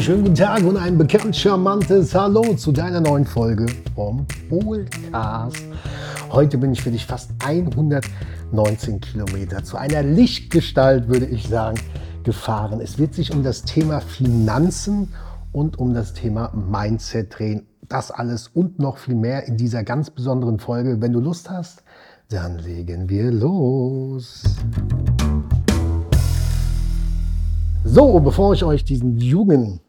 Einen schönen guten Tag und ein bekannt charmantes Hallo zu deiner neuen Folge vom Polcast. Heute bin ich für dich fast 119 Kilometer zu einer Lichtgestalt, würde ich sagen, gefahren. Es wird sich um das Thema Finanzen und um das Thema Mindset drehen. Das alles und noch viel mehr in dieser ganz besonderen Folge. Wenn du Lust hast, dann legen wir los. So, bevor ich euch diesen jungen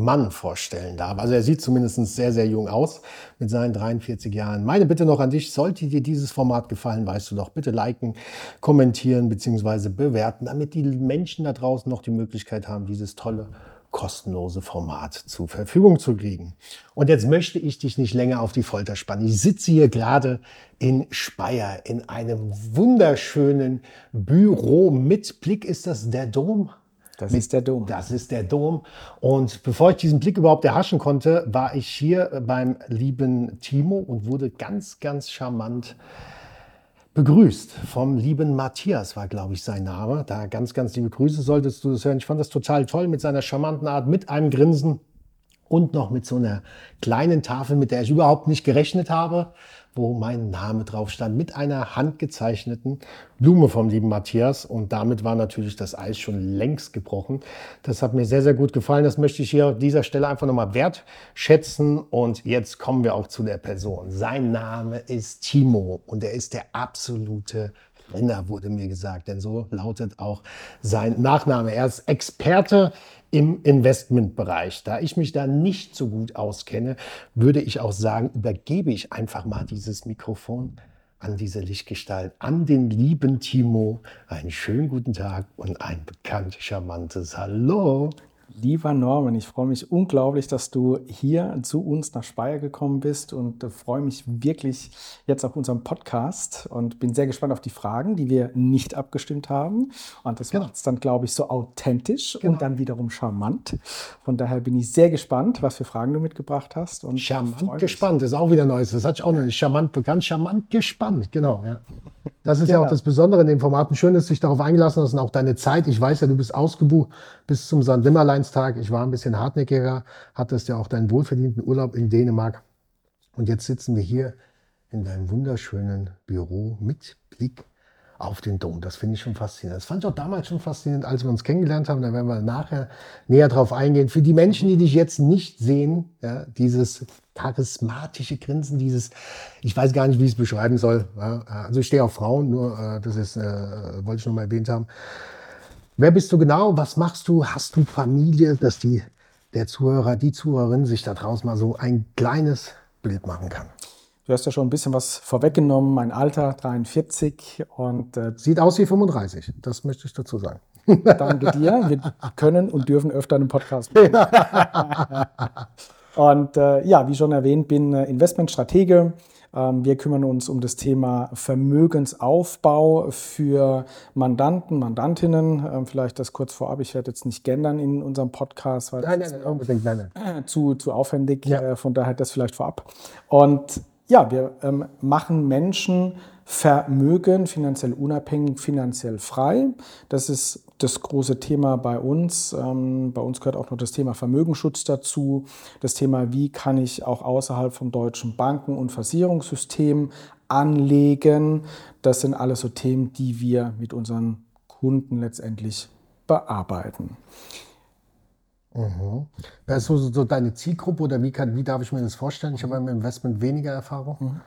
Mann vorstellen darf, also er sieht zumindest sehr, sehr jung aus mit seinen 43 Jahren. Meine Bitte noch an dich, sollte dir dieses Format gefallen, weißt du doch, bitte liken, kommentieren bzw. bewerten, damit die Menschen da draußen noch die Möglichkeit haben, dieses tolle kostenlose Format zur Verfügung zu kriegen. Und jetzt möchte ich dich nicht länger auf die Folter spannen. Ich sitze hier gerade in Speyer in einem wunderschönen Büro mit Blick. Ist das der Dom? Das ist der Dom. Das ist der Dom. Und bevor ich diesen Blick überhaupt erhaschen konnte, war ich hier beim lieben Timo und wurde ganz, ganz charmant begrüßt vom lieben Matthias, war, glaube ich, sein Name. Da ganz, ganz liebe Grüße solltest du das hören. Ich fand das total toll mit seiner charmanten Art, mit einem Grinsen und noch mit so einer kleinen Tafel, mit der ich überhaupt nicht gerechnet habe wo mein Name drauf stand, mit einer handgezeichneten Blume vom lieben Matthias. Und damit war natürlich das Eis schon längst gebrochen. Das hat mir sehr, sehr gut gefallen. Das möchte ich hier an dieser Stelle einfach nochmal wertschätzen. Und jetzt kommen wir auch zu der Person. Sein Name ist Timo und er ist der absolute Renner, wurde mir gesagt, denn so lautet auch sein Nachname. Er ist Experte im Investmentbereich. Da ich mich da nicht so gut auskenne, würde ich auch sagen, übergebe ich einfach mal dieses Mikrofon an diese Lichtgestalt, an den lieben Timo. Einen schönen guten Tag und ein bekannt charmantes Hallo. Lieber Norman, ich freue mich unglaublich, dass du hier zu uns nach Speyer gekommen bist und äh, freue mich wirklich jetzt auf unserem Podcast und bin sehr gespannt auf die Fragen, die wir nicht abgestimmt haben. Und das genau. macht es dann, glaube ich, so authentisch genau. und dann wiederum charmant. Von daher bin ich sehr gespannt, was für Fragen du mitgebracht hast. Und charmant gespannt ist auch wieder Neues. Das hatte ich auch noch nicht. Charmant bekannt, charmant gespannt. Genau. Ja. Das ist genau. ja auch das Besondere in dem Format. Schön, dass du dich darauf eingelassen hast und auch deine Zeit. Ich weiß ja, du bist ausgebucht bis zum St. Nimmerleinstag. Ich war ein bisschen hartnäckiger, hattest ja auch deinen wohlverdienten Urlaub in Dänemark. Und jetzt sitzen wir hier in deinem wunderschönen Büro mit Blick auf den Dom. Das finde ich schon faszinierend. Das fand ich auch damals schon faszinierend, als wir uns kennengelernt haben. Da werden wir nachher näher drauf eingehen. Für die Menschen, die dich jetzt nicht sehen, ja, dieses charismatische Grinsen, dieses, ich weiß gar nicht, wie ich es beschreiben soll. Ja, also ich stehe auf Frauen, nur äh, das ist, äh, wollte ich noch mal erwähnt haben. Wer bist du genau? Was machst du? Hast du Familie, dass die, der Zuhörer, die Zuhörerin sich da draußen mal so ein kleines Bild machen kann? Du hast ja schon ein bisschen was vorweggenommen. Mein Alter 43 und äh, sieht aus wie 35. Das möchte ich dazu sagen. Danke dir. Wir können und dürfen öfter einen Podcast machen. und äh, ja, wie schon erwähnt, bin äh, Investmentstratege. Ähm, wir kümmern uns um das Thema Vermögensaufbau für Mandanten, Mandantinnen. Ähm, vielleicht das kurz vorab. Ich werde jetzt nicht gendern in unserem Podcast, weil nein, nein, nein, unbedingt, nein, nein. Zu, zu aufwendig. Ja. Äh, von daher das vielleicht vorab. Und ja, wir ähm, machen Menschen Vermögen finanziell unabhängig, finanziell frei. Das ist das große Thema bei uns. Ähm, bei uns gehört auch noch das Thema Vermögensschutz dazu. Das Thema, wie kann ich auch außerhalb vom deutschen Banken- und Versicherungssystem anlegen. Das sind alles so Themen, die wir mit unseren Kunden letztendlich bearbeiten. Mhm. Wer ist so, so, deine Zielgruppe oder wie, kann, wie darf ich mir das vorstellen? Ich habe im Investment weniger Erfahrung. Mhm.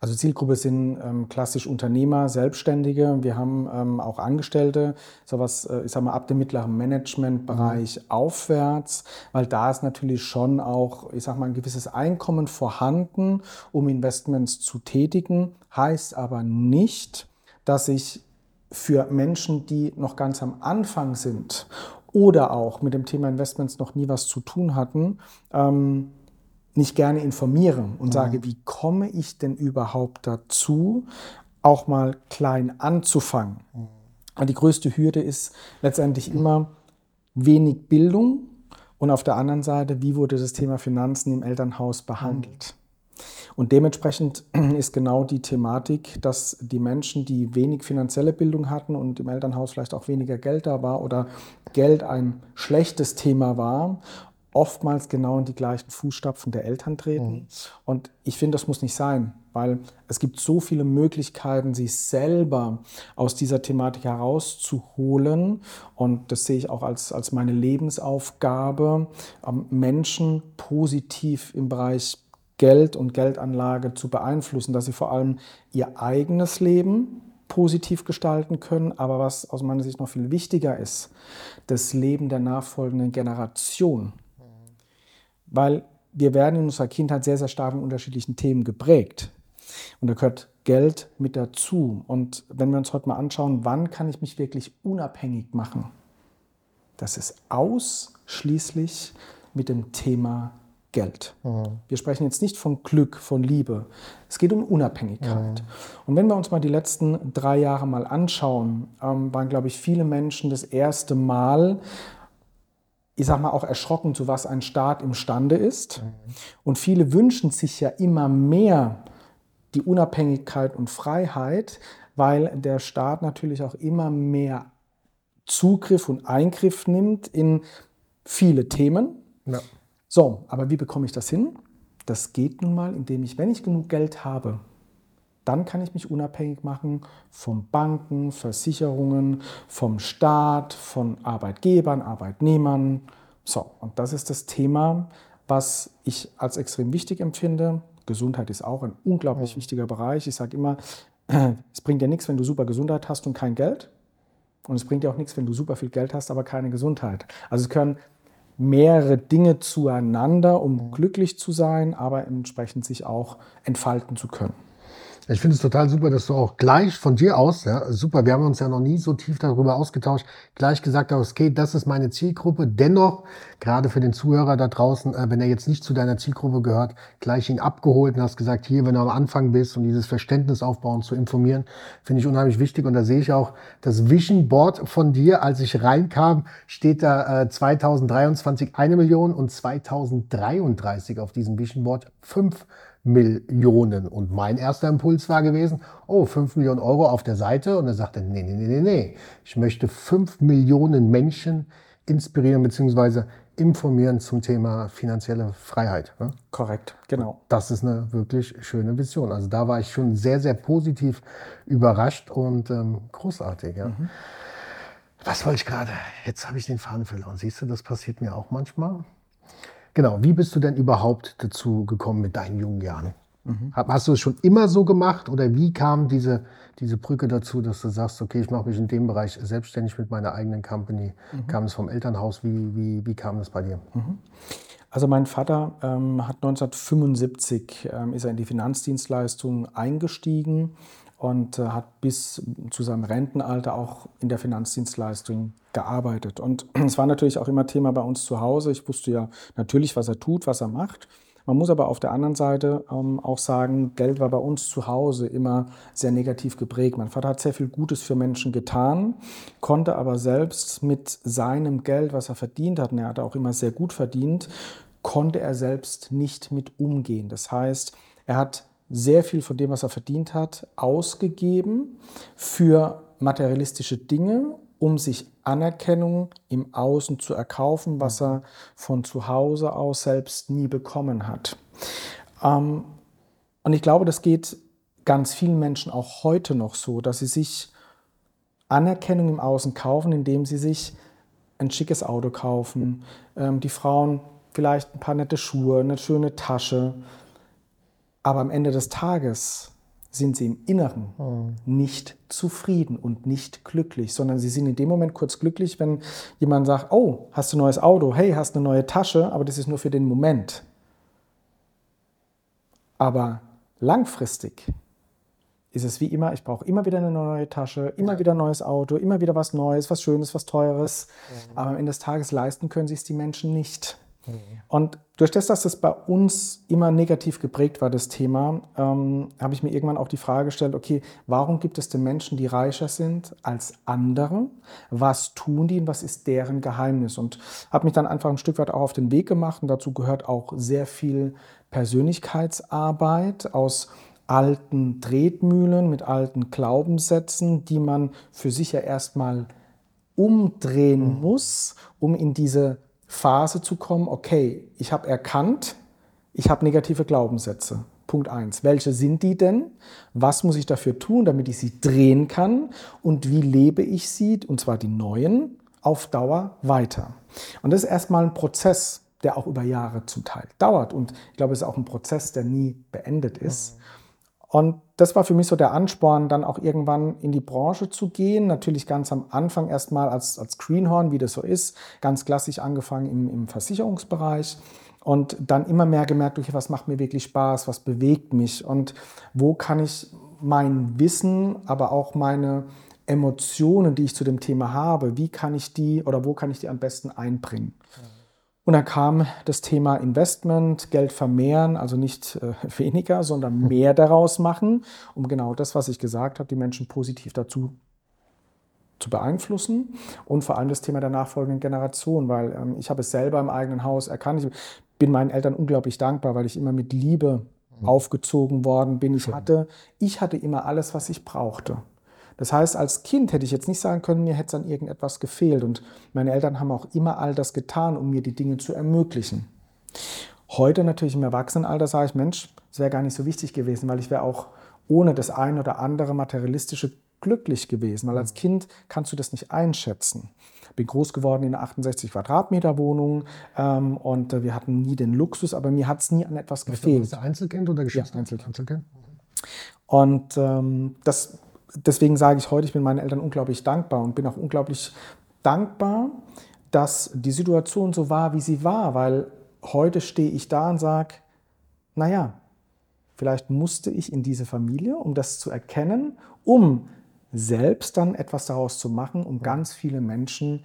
Also Zielgruppe sind ähm, klassisch Unternehmer, Selbstständige. Wir haben ähm, auch Angestellte, sowas, äh, ich sag mal, ab dem mittleren Managementbereich mhm. aufwärts, weil da ist natürlich schon auch, ich sag mal, ein gewisses Einkommen vorhanden, um Investments zu tätigen. Heißt aber nicht, dass ich für Menschen, die noch ganz am Anfang sind oder auch mit dem Thema Investments noch nie was zu tun hatten, ähm, nicht gerne informiere und mhm. sage, wie komme ich denn überhaupt dazu, auch mal klein anzufangen. Mhm. Die größte Hürde ist letztendlich immer wenig Bildung und auf der anderen Seite, wie wurde das Thema Finanzen im Elternhaus behandelt. Und dementsprechend ist genau die Thematik, dass die Menschen, die wenig finanzielle Bildung hatten und im Elternhaus vielleicht auch weniger Geld da war oder Geld ein schlechtes Thema war, oftmals genau in die gleichen Fußstapfen der Eltern treten. Mhm. Und ich finde, das muss nicht sein, weil es gibt so viele Möglichkeiten, sich selber aus dieser Thematik herauszuholen. Und das sehe ich auch als, als meine Lebensaufgabe, ähm, Menschen positiv im Bereich Geld und Geldanlage zu beeinflussen, dass sie vor allem ihr eigenes Leben positiv gestalten können, aber was aus meiner Sicht noch viel wichtiger ist, das Leben der nachfolgenden Generation. Weil wir werden in unserer Kindheit sehr, sehr stark in unterschiedlichen Themen geprägt. Und da gehört Geld mit dazu. Und wenn wir uns heute mal anschauen, wann kann ich mich wirklich unabhängig machen? Das ist ausschließlich mit dem Thema Geld. Mhm. Wir sprechen jetzt nicht von Glück, von Liebe. Es geht um Unabhängigkeit. Mhm. Und wenn wir uns mal die letzten drei Jahre mal anschauen, ähm, waren, glaube ich, viele Menschen das erste Mal, ich sage mal, auch erschrocken, zu was ein Staat imstande ist. Mhm. Und viele wünschen sich ja immer mehr die Unabhängigkeit und Freiheit, weil der Staat natürlich auch immer mehr Zugriff und Eingriff nimmt in viele Themen. Ja. So, aber wie bekomme ich das hin? Das geht nun mal, indem ich, wenn ich genug Geld habe, dann kann ich mich unabhängig machen von Banken, Versicherungen, vom Staat, von Arbeitgebern, Arbeitnehmern. So, und das ist das Thema, was ich als extrem wichtig empfinde. Gesundheit ist auch ein unglaublich wichtiger Bereich. Ich sage immer, es bringt dir nichts, wenn du super Gesundheit hast und kein Geld. Und es bringt dir auch nichts, wenn du super viel Geld hast, aber keine Gesundheit. Also es können mehrere Dinge zueinander, um glücklich zu sein, aber entsprechend sich auch entfalten zu können. Ich finde es total super, dass du auch gleich von dir aus, ja, super, wir haben uns ja noch nie so tief darüber ausgetauscht, gleich gesagt hast, okay, das ist meine Zielgruppe. Dennoch, gerade für den Zuhörer da draußen, äh, wenn er jetzt nicht zu deiner Zielgruppe gehört, gleich ihn abgeholt und hast gesagt, hier, wenn du am Anfang bist und dieses Verständnis aufbauen, zu informieren, finde ich unheimlich wichtig. Und da sehe ich auch das Vision Board von dir. Als ich reinkam, steht da äh, 2023 eine Million und 2033 auf diesem Vision Board fünf Millionen. Und mein erster Impuls war gewesen, oh, 5 Millionen Euro auf der Seite. Und er sagte, nee, nee, nee, nee, nee. Ich möchte 5 Millionen Menschen inspirieren bzw. informieren zum Thema finanzielle Freiheit. Ne? Korrekt, genau. Das ist eine wirklich schöne Vision. Also da war ich schon sehr, sehr positiv überrascht und ähm, großartig. Ja. Mhm. Was wollte ich gerade? Jetzt habe ich den Faden verloren. Siehst du, das passiert mir auch manchmal. Genau, wie bist du denn überhaupt dazu gekommen mit deinen jungen Jahren? Mhm. Hast du es schon immer so gemacht oder wie kam diese, diese Brücke dazu, dass du sagst, okay, ich mache mich in dem Bereich selbstständig mit meiner eigenen Company? Mhm. Kam es vom Elternhaus? Wie, wie, wie kam das bei dir? Mhm. Also mein Vater ähm, hat 1975 ähm, ist er in die Finanzdienstleistung eingestiegen und äh, hat bis zu seinem Rentenalter auch in der Finanzdienstleistung gearbeitet. Und es war natürlich auch immer Thema bei uns zu Hause. Ich wusste ja natürlich, was er tut, was er macht. Man muss aber auf der anderen Seite ähm, auch sagen, Geld war bei uns zu Hause immer sehr negativ geprägt. Mein Vater hat sehr viel Gutes für Menschen getan, konnte aber selbst mit seinem Geld, was er verdient hat, und er hat auch immer sehr gut verdient, konnte er selbst nicht mit umgehen. Das heißt, er hat sehr viel von dem, was er verdient hat, ausgegeben für materialistische Dinge, um sich Anerkennung im Außen zu erkaufen, was er von zu Hause aus selbst nie bekommen hat. Ähm, und ich glaube, das geht ganz vielen Menschen auch heute noch so, dass sie sich Anerkennung im Außen kaufen, indem sie sich ein schickes Auto kaufen, ähm, die Frauen vielleicht ein paar nette Schuhe, eine schöne Tasche, aber am Ende des Tages sind sie im Inneren mhm. nicht zufrieden und nicht glücklich, sondern sie sind in dem Moment kurz glücklich, wenn jemand sagt, oh, hast du ein neues Auto, hey, hast du eine neue Tasche, aber das ist nur für den Moment. Aber langfristig ist es wie immer, ich brauche immer wieder eine neue Tasche, immer ja. wieder ein neues Auto, immer wieder was Neues, was Schönes, was Teures. Mhm. Aber am Ende des Tages leisten können sich die Menschen nicht. Und durch das, dass das bei uns immer negativ geprägt war, das Thema, ähm, habe ich mir irgendwann auch die Frage gestellt, okay, warum gibt es denn Menschen, die reicher sind als andere? Was tun die und was ist deren Geheimnis? Und habe mich dann einfach ein Stück weit auch auf den Weg gemacht und dazu gehört auch sehr viel Persönlichkeitsarbeit aus alten Tretmühlen mit alten Glaubenssätzen, die man für sich ja erstmal umdrehen mhm. muss, um in diese Phase zu kommen, okay, ich habe erkannt, ich habe negative Glaubenssätze. Punkt 1. Welche sind die denn? Was muss ich dafür tun, damit ich sie drehen kann? Und wie lebe ich sie, und zwar die neuen, auf Dauer weiter? Und das ist erstmal ein Prozess, der auch über Jahre zum Teil dauert. Und ich glaube, es ist auch ein Prozess, der nie beendet ist. Mhm. Und das war für mich so der Ansporn, dann auch irgendwann in die Branche zu gehen. Natürlich ganz am Anfang erstmal als, als Greenhorn, wie das so ist, ganz klassisch angefangen im, im Versicherungsbereich. Und dann immer mehr gemerkt, okay, was macht mir wirklich Spaß, was bewegt mich? Und wo kann ich mein Wissen, aber auch meine Emotionen, die ich zu dem Thema habe, wie kann ich die oder wo kann ich die am besten einbringen? Und dann kam das Thema Investment, Geld vermehren, also nicht äh, weniger, sondern mehr daraus machen, um genau das, was ich gesagt habe, die Menschen positiv dazu zu beeinflussen und vor allem das Thema der nachfolgenden Generation, weil ähm, ich habe es selber im eigenen Haus erkannt. Ich bin meinen Eltern unglaublich dankbar, weil ich immer mit Liebe mhm. aufgezogen worden bin. Ich hatte, ich hatte immer alles, was ich brauchte. Das heißt, als Kind hätte ich jetzt nicht sagen können, mir hätte es an irgendetwas gefehlt. Und meine Eltern haben auch immer all das getan, um mir die Dinge zu ermöglichen. Heute natürlich im Erwachsenenalter sage ich, Mensch, es wäre gar nicht so wichtig gewesen, weil ich wäre auch ohne das ein oder andere materialistische glücklich gewesen, weil als Kind kannst du das nicht einschätzen. Bin groß geworden in einer 68 Quadratmeter Wohnung ähm, und äh, wir hatten nie den Luxus, aber mir hat es nie an etwas gefehlt. Bist du Einzelkind oder Geschwister? Ja, Einzelkind. Einzelkind. Und ähm, das deswegen sage ich heute, ich bin meinen Eltern unglaublich dankbar und bin auch unglaublich dankbar, dass die Situation so war, wie sie war, weil heute stehe ich da und sage, naja, vielleicht musste ich in diese Familie, um das zu erkennen, um selbst dann etwas daraus zu machen, um ganz viele Menschen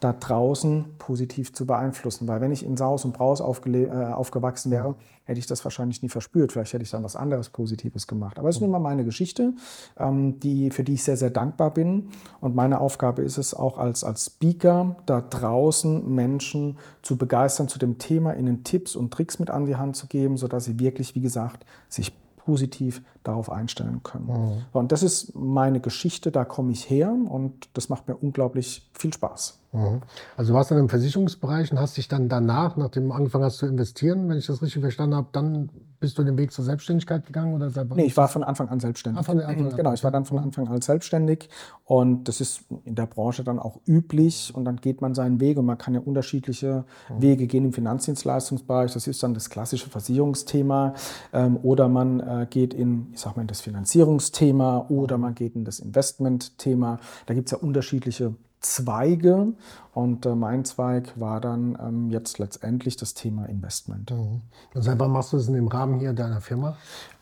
da draußen positiv zu beeinflussen. Weil wenn ich in Saus und Braus äh, aufgewachsen wäre, hätte ich das wahrscheinlich nie verspürt. Vielleicht hätte ich dann was anderes Positives gemacht. Aber es ist nun mal meine Geschichte, ähm, die, für die ich sehr, sehr dankbar bin. Und meine Aufgabe ist es auch als, als Speaker, da draußen Menschen zu begeistern zu dem Thema, ihnen Tipps und Tricks mit an die Hand zu geben, sodass sie wirklich, wie gesagt, sich positiv darauf einstellen können. Mhm. Und das ist meine Geschichte, da komme ich her und das macht mir unglaublich viel Spaß. Mhm. Also du warst dann im Versicherungsbereich und hast dich dann danach, nachdem du angefangen hast zu investieren, wenn ich das richtig verstanden habe, dann bist du den Weg zur Selbstständigkeit gegangen? Oder nee, ich war von Anfang an selbstständig. Ah, von Anfang an. Genau, ich war dann von Anfang an selbstständig und das ist in der Branche dann auch üblich und dann geht man seinen Weg und man kann ja unterschiedliche mhm. Wege gehen im Finanzdienstleistungsbereich. Das ist dann das klassische Versicherungsthema ähm, oder man äh, geht in, ich sag mal, in das Finanzierungsthema oder man geht in das Investmentthema. Da gibt es ja unterschiedliche Zweige und äh, mein Zweig war dann ähm, jetzt letztendlich das Thema Investment. Mhm. Und seit wann machst du das in dem Rahmen hier deiner Firma?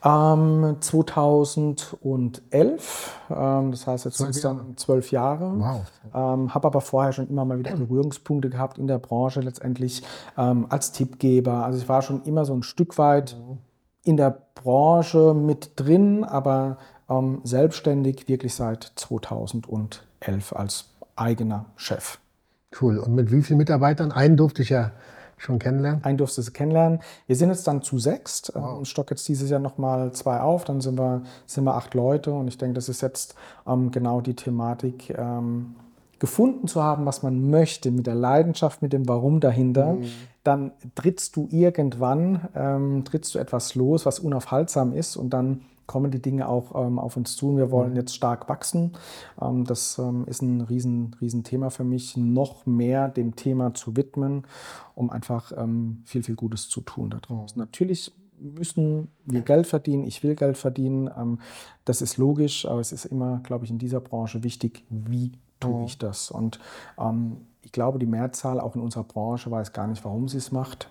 Ähm, 2011, ähm, das heißt jetzt sind es dann zwölf Jahre. Wow. Ähm, Habe aber vorher schon immer mal wieder Berührungspunkte gehabt in der Branche letztendlich ähm, als Tippgeber. Also ich war schon immer so ein Stück weit mhm. in der Branche mit drin, aber ähm, selbstständig wirklich seit 2011 als eigener Chef. Cool. Und mit wie vielen Mitarbeitern? Einen durfte ich ja schon kennenlernen. Einen durfte ich kennenlernen. Wir sind jetzt dann zu sechst. Wow. Ich stocke jetzt dieses Jahr nochmal zwei auf. Dann sind wir, sind wir acht Leute. Und ich denke, das ist jetzt ähm, genau die Thematik, ähm, gefunden zu haben, was man möchte, mit der Leidenschaft, mit dem Warum dahinter. Mhm. Dann trittst du irgendwann, ähm, trittst du etwas los, was unaufhaltsam ist. Und dann kommen die Dinge auch ähm, auf uns zu. Und wir wollen mhm. jetzt stark wachsen. Ähm, das ähm, ist ein riesen, riesen Thema für mich, noch mehr dem Thema zu widmen, um einfach ähm, viel, viel Gutes zu tun da draußen. Mhm. Natürlich müssen wir Geld verdienen, ich will Geld verdienen. Ähm, das ist logisch, aber es ist immer, glaube ich, in dieser Branche wichtig, wie tue mhm. ich das. Und ähm, ich glaube, die Mehrzahl auch in unserer Branche weiß gar nicht, warum sie es macht.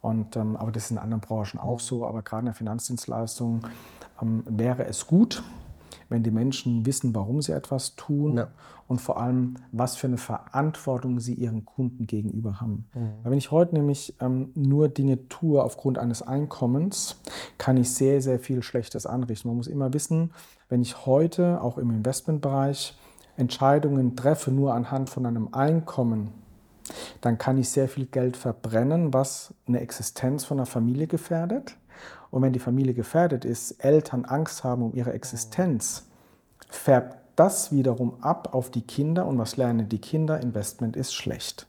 Und, ähm, aber das ist in anderen Branchen auch so. Aber gerade in der Finanzdienstleistung wäre es gut, wenn die Menschen wissen, warum sie etwas tun ja. und vor allem, was für eine Verantwortung sie ihren Kunden gegenüber haben. Mhm. Weil wenn ich heute nämlich ähm, nur Dinge tue aufgrund eines Einkommens, kann ich sehr, sehr viel Schlechtes anrichten. Man muss immer wissen, wenn ich heute auch im Investmentbereich Entscheidungen treffe, nur anhand von einem Einkommen, dann kann ich sehr viel Geld verbrennen, was eine Existenz von einer Familie gefährdet. Und wenn die Familie gefährdet ist, Eltern Angst haben um ihre Existenz, färbt das wiederum ab auf die Kinder. Und was lernen die Kinder? Investment ist schlecht.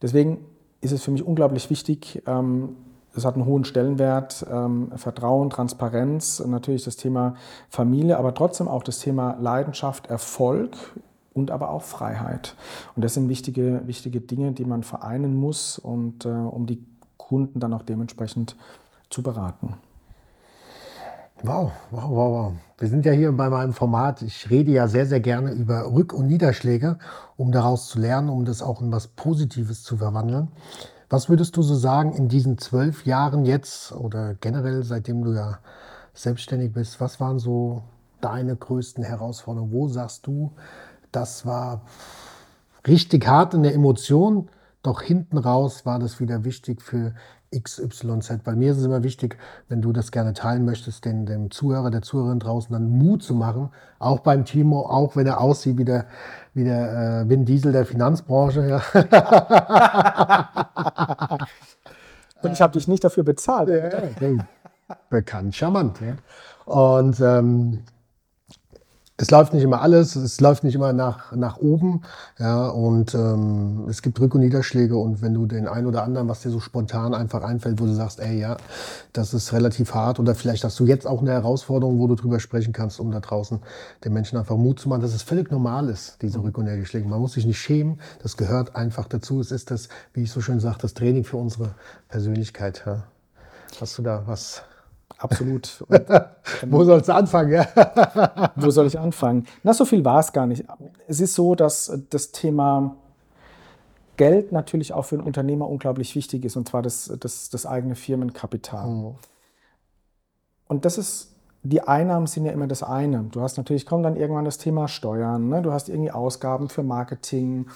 Deswegen ist es für mich unglaublich wichtig, ähm, es hat einen hohen Stellenwert, ähm, Vertrauen, Transparenz, natürlich das Thema Familie, aber trotzdem auch das Thema Leidenschaft, Erfolg und aber auch Freiheit. Und das sind wichtige, wichtige Dinge, die man vereinen muss, und, äh, um die Kunden dann auch dementsprechend zu beraten. Wow, wow, wow, wow. Wir sind ja hier bei meinem Format. Ich rede ja sehr, sehr gerne über Rück- und Niederschläge, um daraus zu lernen, um das auch in was Positives zu verwandeln. Was würdest du so sagen in diesen zwölf Jahren jetzt oder generell, seitdem du ja selbstständig bist, was waren so deine größten Herausforderungen? Wo sagst du, das war richtig hart in der Emotion, doch hinten raus war das wieder wichtig für XYZ. Bei mir ist es immer wichtig, wenn du das gerne teilen möchtest, den, dem Zuhörer, der Zuhörerin draußen dann Mut zu machen, auch beim Timo, auch wenn er aussieht wie der, wie der äh, Vin Diesel der Finanzbranche. Ja. Und ich habe dich nicht dafür bezahlt. Ja, bekannt, charmant. Ja. Und ähm, es läuft nicht immer alles, es läuft nicht immer nach, nach oben. Ja, und ähm, es gibt Rück- und Niederschläge. Und wenn du den einen oder anderen, was dir so spontan einfach einfällt, wo du sagst, ey, ja, das ist relativ hart, oder vielleicht hast du jetzt auch eine Herausforderung, wo du drüber sprechen kannst, um da draußen den Menschen einfach Mut zu machen, dass es völlig normal ist, diese Rück- und Niederschläge. Man muss sich nicht schämen, das gehört einfach dazu. Es ist das, wie ich so schön sage, das Training für unsere Persönlichkeit. Ja. Hast du da was? Absolut. wo sollst du anfangen? Ja? wo soll ich anfangen? Na, so viel war es gar nicht. Es ist so, dass das Thema Geld natürlich auch für einen Unternehmer unglaublich wichtig ist, und zwar das, das, das eigene Firmenkapital. Mhm. Und das ist, die Einnahmen sind ja immer das eine. Du hast natürlich, kommt dann irgendwann das Thema Steuern, ne? du hast irgendwie Ausgaben für Marketing.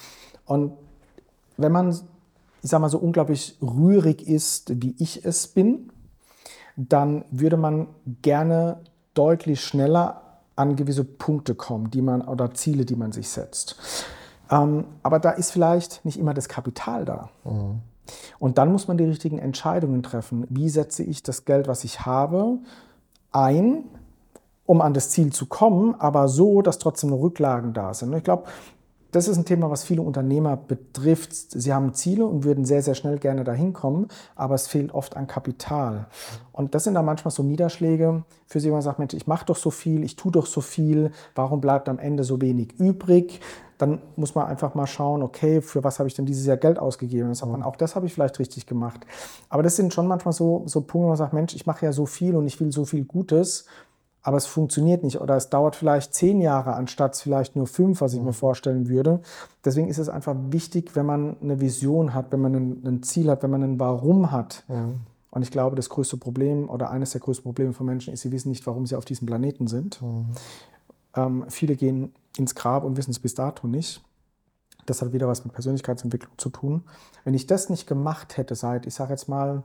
Und wenn man, ich sag mal, so unglaublich rührig ist, wie ich es bin, dann würde man gerne deutlich schneller an gewisse Punkte kommen, die man oder Ziele, die man sich setzt. Ähm, aber da ist vielleicht nicht immer das Kapital da. Mhm. Und dann muss man die richtigen Entscheidungen treffen. Wie setze ich das Geld, was ich habe, ein, um an das Ziel zu kommen, aber so, dass trotzdem Rücklagen da sind. Ich glaube, das ist ein Thema, was viele Unternehmer betrifft. Sie haben Ziele und würden sehr, sehr schnell gerne dahin kommen, aber es fehlt oft an Kapital. Und das sind dann manchmal so Niederschläge für sie, wo man sagt, Mensch, ich mache doch so viel, ich tue doch so viel, warum bleibt am Ende so wenig übrig? Dann muss man einfach mal schauen, okay, für was habe ich denn dieses Jahr Geld ausgegeben? Dann sagt man, auch das habe ich vielleicht richtig gemacht. Aber das sind schon manchmal so, so Punkte, wo man sagt, Mensch, ich mache ja so viel und ich will so viel Gutes aber es funktioniert nicht oder es dauert vielleicht zehn Jahre anstatt vielleicht nur fünf, was ich mir mhm. vorstellen würde. Deswegen ist es einfach wichtig, wenn man eine Vision hat, wenn man ein, ein Ziel hat, wenn man ein Warum hat. Ja. Und ich glaube, das größte Problem oder eines der größten Probleme von Menschen ist, sie wissen nicht, warum sie auf diesem Planeten sind. Mhm. Ähm, viele gehen ins Grab und wissen es bis dato nicht. Das hat wieder was mit Persönlichkeitsentwicklung zu tun. Wenn ich das nicht gemacht hätte seit, ich sage jetzt mal,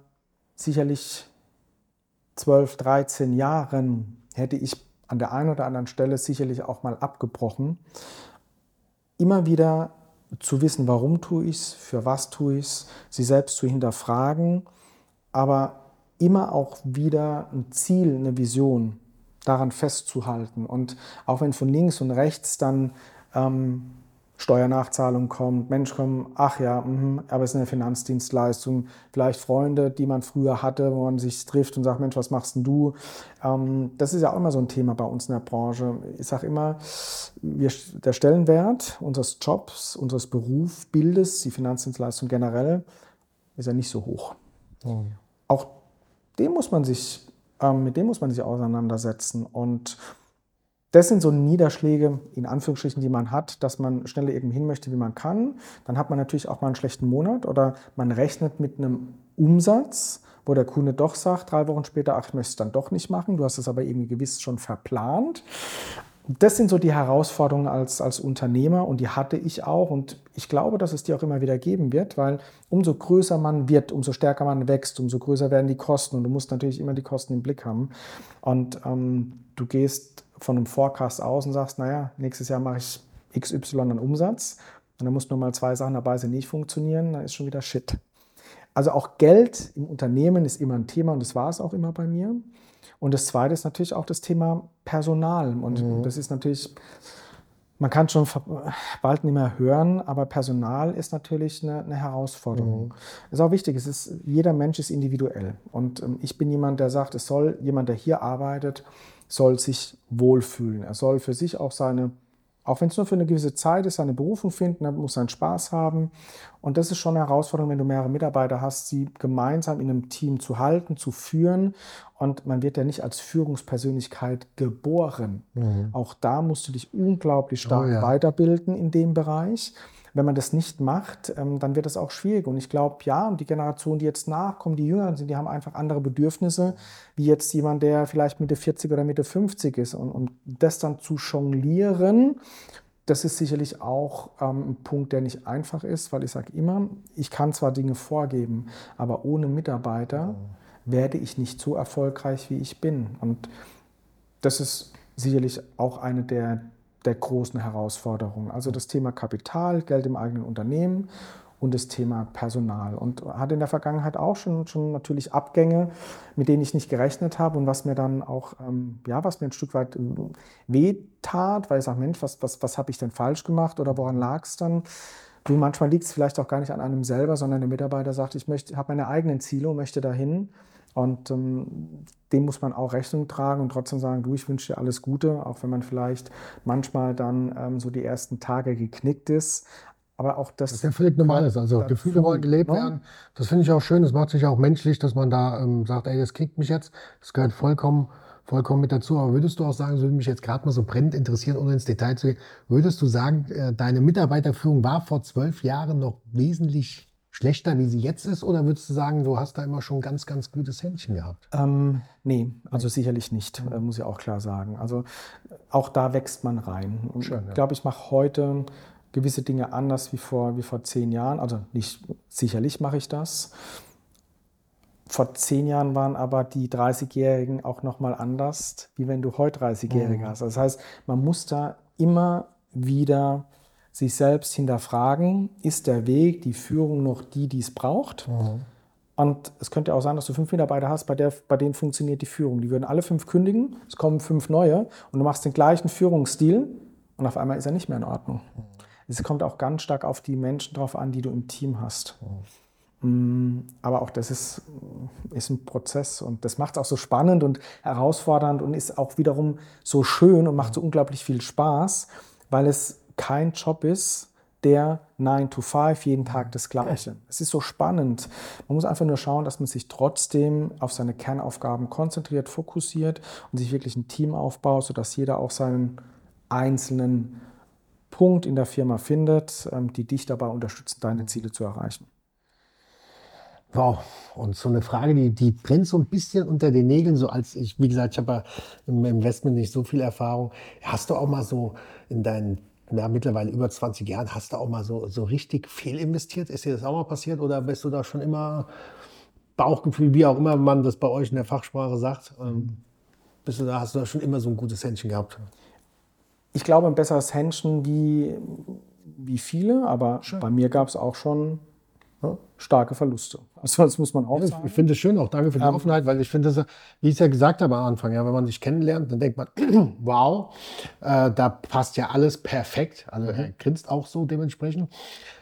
sicherlich 12, 13 Jahren, hätte ich an der einen oder anderen Stelle sicherlich auch mal abgebrochen. Immer wieder zu wissen, warum tue ich es, für was tue ich es, sie selbst zu hinterfragen, aber immer auch wieder ein Ziel, eine Vision daran festzuhalten. Und auch wenn von links und rechts dann ähm, Steuernachzahlung kommt, Mensch komm, ach ja, mh, aber es ist eine Finanzdienstleistung, vielleicht Freunde, die man früher hatte, wo man sich trifft und sagt, Mensch, was machst denn du? Ähm, das ist ja auch immer so ein Thema bei uns in der Branche. Ich sage immer, wir, der Stellenwert unseres Jobs, unseres Berufsbildes, die Finanzdienstleistung generell, ist ja nicht so hoch. Oh. Auch dem muss man sich, ähm, mit dem muss man sich auseinandersetzen und das sind so Niederschläge, in Anführungsstrichen, die man hat, dass man schneller eben hin möchte, wie man kann. Dann hat man natürlich auch mal einen schlechten Monat oder man rechnet mit einem Umsatz, wo der Kunde doch sagt, drei Wochen später, ach, ich möchte es dann doch nicht machen. Du hast es aber irgendwie gewiss schon verplant. Das sind so die Herausforderungen als, als Unternehmer und die hatte ich auch und ich glaube, dass es die auch immer wieder geben wird, weil umso größer man wird, umso stärker man wächst, umso größer werden die Kosten und du musst natürlich immer die Kosten im Blick haben. Und ähm, du gehst von einem Forecast aus und sagst, naja, nächstes Jahr mache ich XY an Umsatz und dann muss nur mal zwei Sachen dabei sind, nicht funktionieren, dann ist schon wieder Shit. Also auch Geld im Unternehmen ist immer ein Thema und das war es auch immer bei mir. Und das Zweite ist natürlich auch das Thema Personal. Und mhm. das ist natürlich Man kann schon bald nicht mehr hören, aber Personal ist natürlich eine, eine Herausforderung. Mhm. ist auch wichtig, es ist, jeder Mensch ist individuell. Und ähm, ich bin jemand, der sagt, es soll jemand, der hier arbeitet, soll sich wohlfühlen. Er soll für sich auch seine auch wenn es nur für eine gewisse Zeit ist, seine Berufung finden, er muss seinen Spaß haben. Und das ist schon eine Herausforderung, wenn du mehrere Mitarbeiter hast, sie gemeinsam in einem Team zu halten, zu führen. Und man wird ja nicht als Führungspersönlichkeit geboren. Mhm. Auch da musst du dich unglaublich stark oh, ja. weiterbilden in dem Bereich wenn man das nicht macht, ähm, dann wird es auch schwierig. Und ich glaube, ja, die Generation, die jetzt nachkommen, die jünger sind, die haben einfach andere Bedürfnisse, wie jetzt jemand, der vielleicht Mitte 40 oder Mitte 50 ist. Und, und das dann zu jonglieren, das ist sicherlich auch ähm, ein Punkt, der nicht einfach ist, weil ich sage immer, ich kann zwar Dinge vorgeben, aber ohne Mitarbeiter werde ich nicht so erfolgreich, wie ich bin. Und das ist sicherlich auch eine der, der großen Herausforderungen. Also das Thema Kapital, Geld im eigenen Unternehmen und das Thema Personal. Und hatte in der Vergangenheit auch schon, schon natürlich Abgänge, mit denen ich nicht gerechnet habe und was mir dann auch, ähm, ja, was mir ein Stück weit äh, wehtat, weil ich sage, Mensch, was, was, was habe ich denn falsch gemacht oder woran lag es dann? Du, manchmal liegt es vielleicht auch gar nicht an einem selber, sondern der Mitarbeiter sagt, ich habe meine eigenen Ziele und möchte dahin. Und ähm, dem muss man auch Rechnung tragen und trotzdem sagen, du, ich wünsche dir alles Gute, auch wenn man vielleicht manchmal dann ähm, so die ersten Tage geknickt ist. Aber auch das. Das ist ja völlig normales. Also Gefühle wollen gelebt ne? werden. Das finde ich auch schön. Das macht sich auch menschlich, dass man da ähm, sagt, ey, das kickt mich jetzt. Das gehört vollkommen, vollkommen mit dazu. Aber würdest du auch sagen, so würde mich jetzt gerade mal so brennend interessieren, ohne ins Detail zu gehen, würdest du sagen, äh, deine Mitarbeiterführung war vor zwölf Jahren noch wesentlich schlechter, wie sie jetzt ist? Oder würdest du sagen, du hast da immer schon ganz, ganz gutes Händchen gehabt? Ähm, nee, also sicherlich nicht, äh, muss ich auch klar sagen. Also auch da wächst man rein. Schön, ja. Ich glaube, ich mache heute gewisse Dinge anders wie vor, wie vor zehn Jahren. Also nicht sicherlich mache ich das. Vor zehn Jahren waren aber die 30-Jährigen auch nochmal anders, wie wenn du heute 30-Jährige mhm. hast. Das heißt, man muss da immer wieder sich selbst hinterfragen, ist der Weg, die Führung noch die, die es braucht? Mhm. Und es könnte auch sein, dass du fünf Mitarbeiter hast, bei, der, bei denen funktioniert die Führung. Die würden alle fünf kündigen, es kommen fünf neue und du machst den gleichen Führungsstil und auf einmal ist er nicht mehr in Ordnung. Mhm. Es kommt auch ganz stark auf die Menschen drauf an, die du im Team hast. Mhm. Aber auch das ist, ist ein Prozess und das macht es auch so spannend und herausfordernd und ist auch wiederum so schön und macht so unglaublich viel Spaß, weil es kein Job ist, der 9 to 5, jeden Tag das Gleiche. Es ist so spannend. Man muss einfach nur schauen, dass man sich trotzdem auf seine Kernaufgaben konzentriert, fokussiert und sich wirklich ein Team aufbaut, sodass jeder auch seinen einzelnen Punkt in der Firma findet, ähm, die dich dabei unterstützen, deine Ziele zu erreichen. Wow, und so eine Frage, die, die brennt so ein bisschen unter den Nägeln, so als ich, wie gesagt, ich habe ja im Investment nicht so viel Erfahrung. Hast du auch mal so in deinen ja, mittlerweile über 20 Jahren, hast du auch mal so, so richtig viel investiert? Ist dir das auch mal passiert oder bist du da schon immer Bauchgefühl, wie auch immer man das bei euch in der Fachsprache sagt? Ähm, bist du da, hast du da schon immer so ein gutes Händchen gehabt? Ich glaube, ein besseres Händchen wie, wie viele, aber Schön. bei mir gab es auch schon starke Verluste. Also das muss man auch ja, sagen. Ich finde es schön, auch danke für die ähm, Offenheit, weil ich finde, wie ich es ja gesagt habe am Anfang, ja, wenn man sich kennenlernt, dann denkt man, wow, äh, da passt ja alles perfekt. Also er grinst auch so dementsprechend.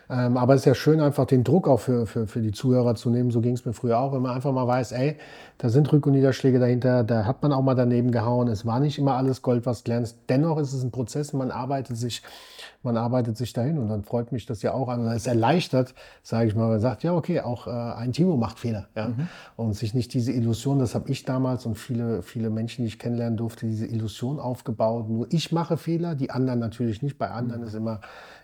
Ähm, aber es ist ja schön, einfach den Druck auch für, für, für die Zuhörer zu nehmen. So ging es mir früher auch, wenn man einfach mal weiß, ey, da sind Rück- und Niederschläge dahinter, da hat man auch mal daneben gehauen. Es war nicht immer alles Gold, was glänzt. Dennoch ist es ein Prozess, man arbeitet sich man arbeitet sich dahin und dann freut mich das ja auch an. Es erleichtert, sage ich mal, man sagt, ja, okay, auch äh, ein Timo macht Fehler. Ja? Mhm. Und sich nicht diese Illusion, das habe ich damals und viele, viele Menschen, die ich kennenlernen durfte, diese Illusion aufgebaut, nur ich mache Fehler, die anderen natürlich nicht. Bei anderen mhm. ist immer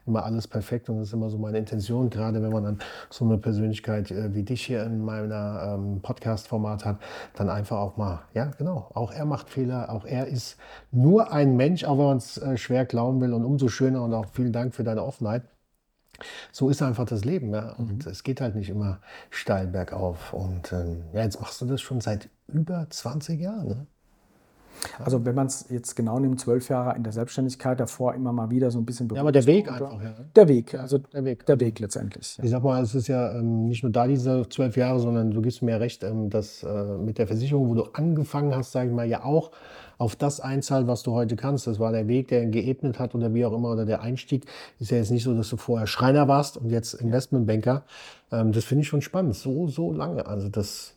immer alles perfekt und das ist immer so meine Intention, gerade wenn man dann so eine Persönlichkeit äh, wie dich hier in meiner ähm, Podcast-Format hat, dann einfach auch mal, ja genau, auch er macht Fehler, auch er ist nur ein Mensch, auch wenn man es äh, schwer glauben will und umso schöner und auch vielen Dank für deine Offenheit. So ist einfach das Leben. Ja? Und mhm. es geht halt nicht immer steil bergauf. Und ähm, ja, jetzt machst du das schon seit über 20 Jahren. Ne? Also wenn man es jetzt genau nimmt, zwölf Jahre in der Selbstständigkeit, davor immer mal wieder so ein bisschen Ja, aber der Weg einfach, ja. Der Weg, also Der Weg. der Weg letztendlich. Ja. Ich sag mal, es ist ja ähm, nicht nur da diese zwölf Jahre, sondern du gibst mir recht, ähm, dass äh, mit der Versicherung, wo du angefangen hast, sage ich mal, ja auch auf das einzahlt, was du heute kannst. Das war der Weg, der geebnet hat oder wie auch immer, oder der Einstieg. Ist ja jetzt nicht so, dass du vorher Schreiner warst und jetzt Investmentbanker. Ähm, das finde ich schon spannend, so, so lange. Also das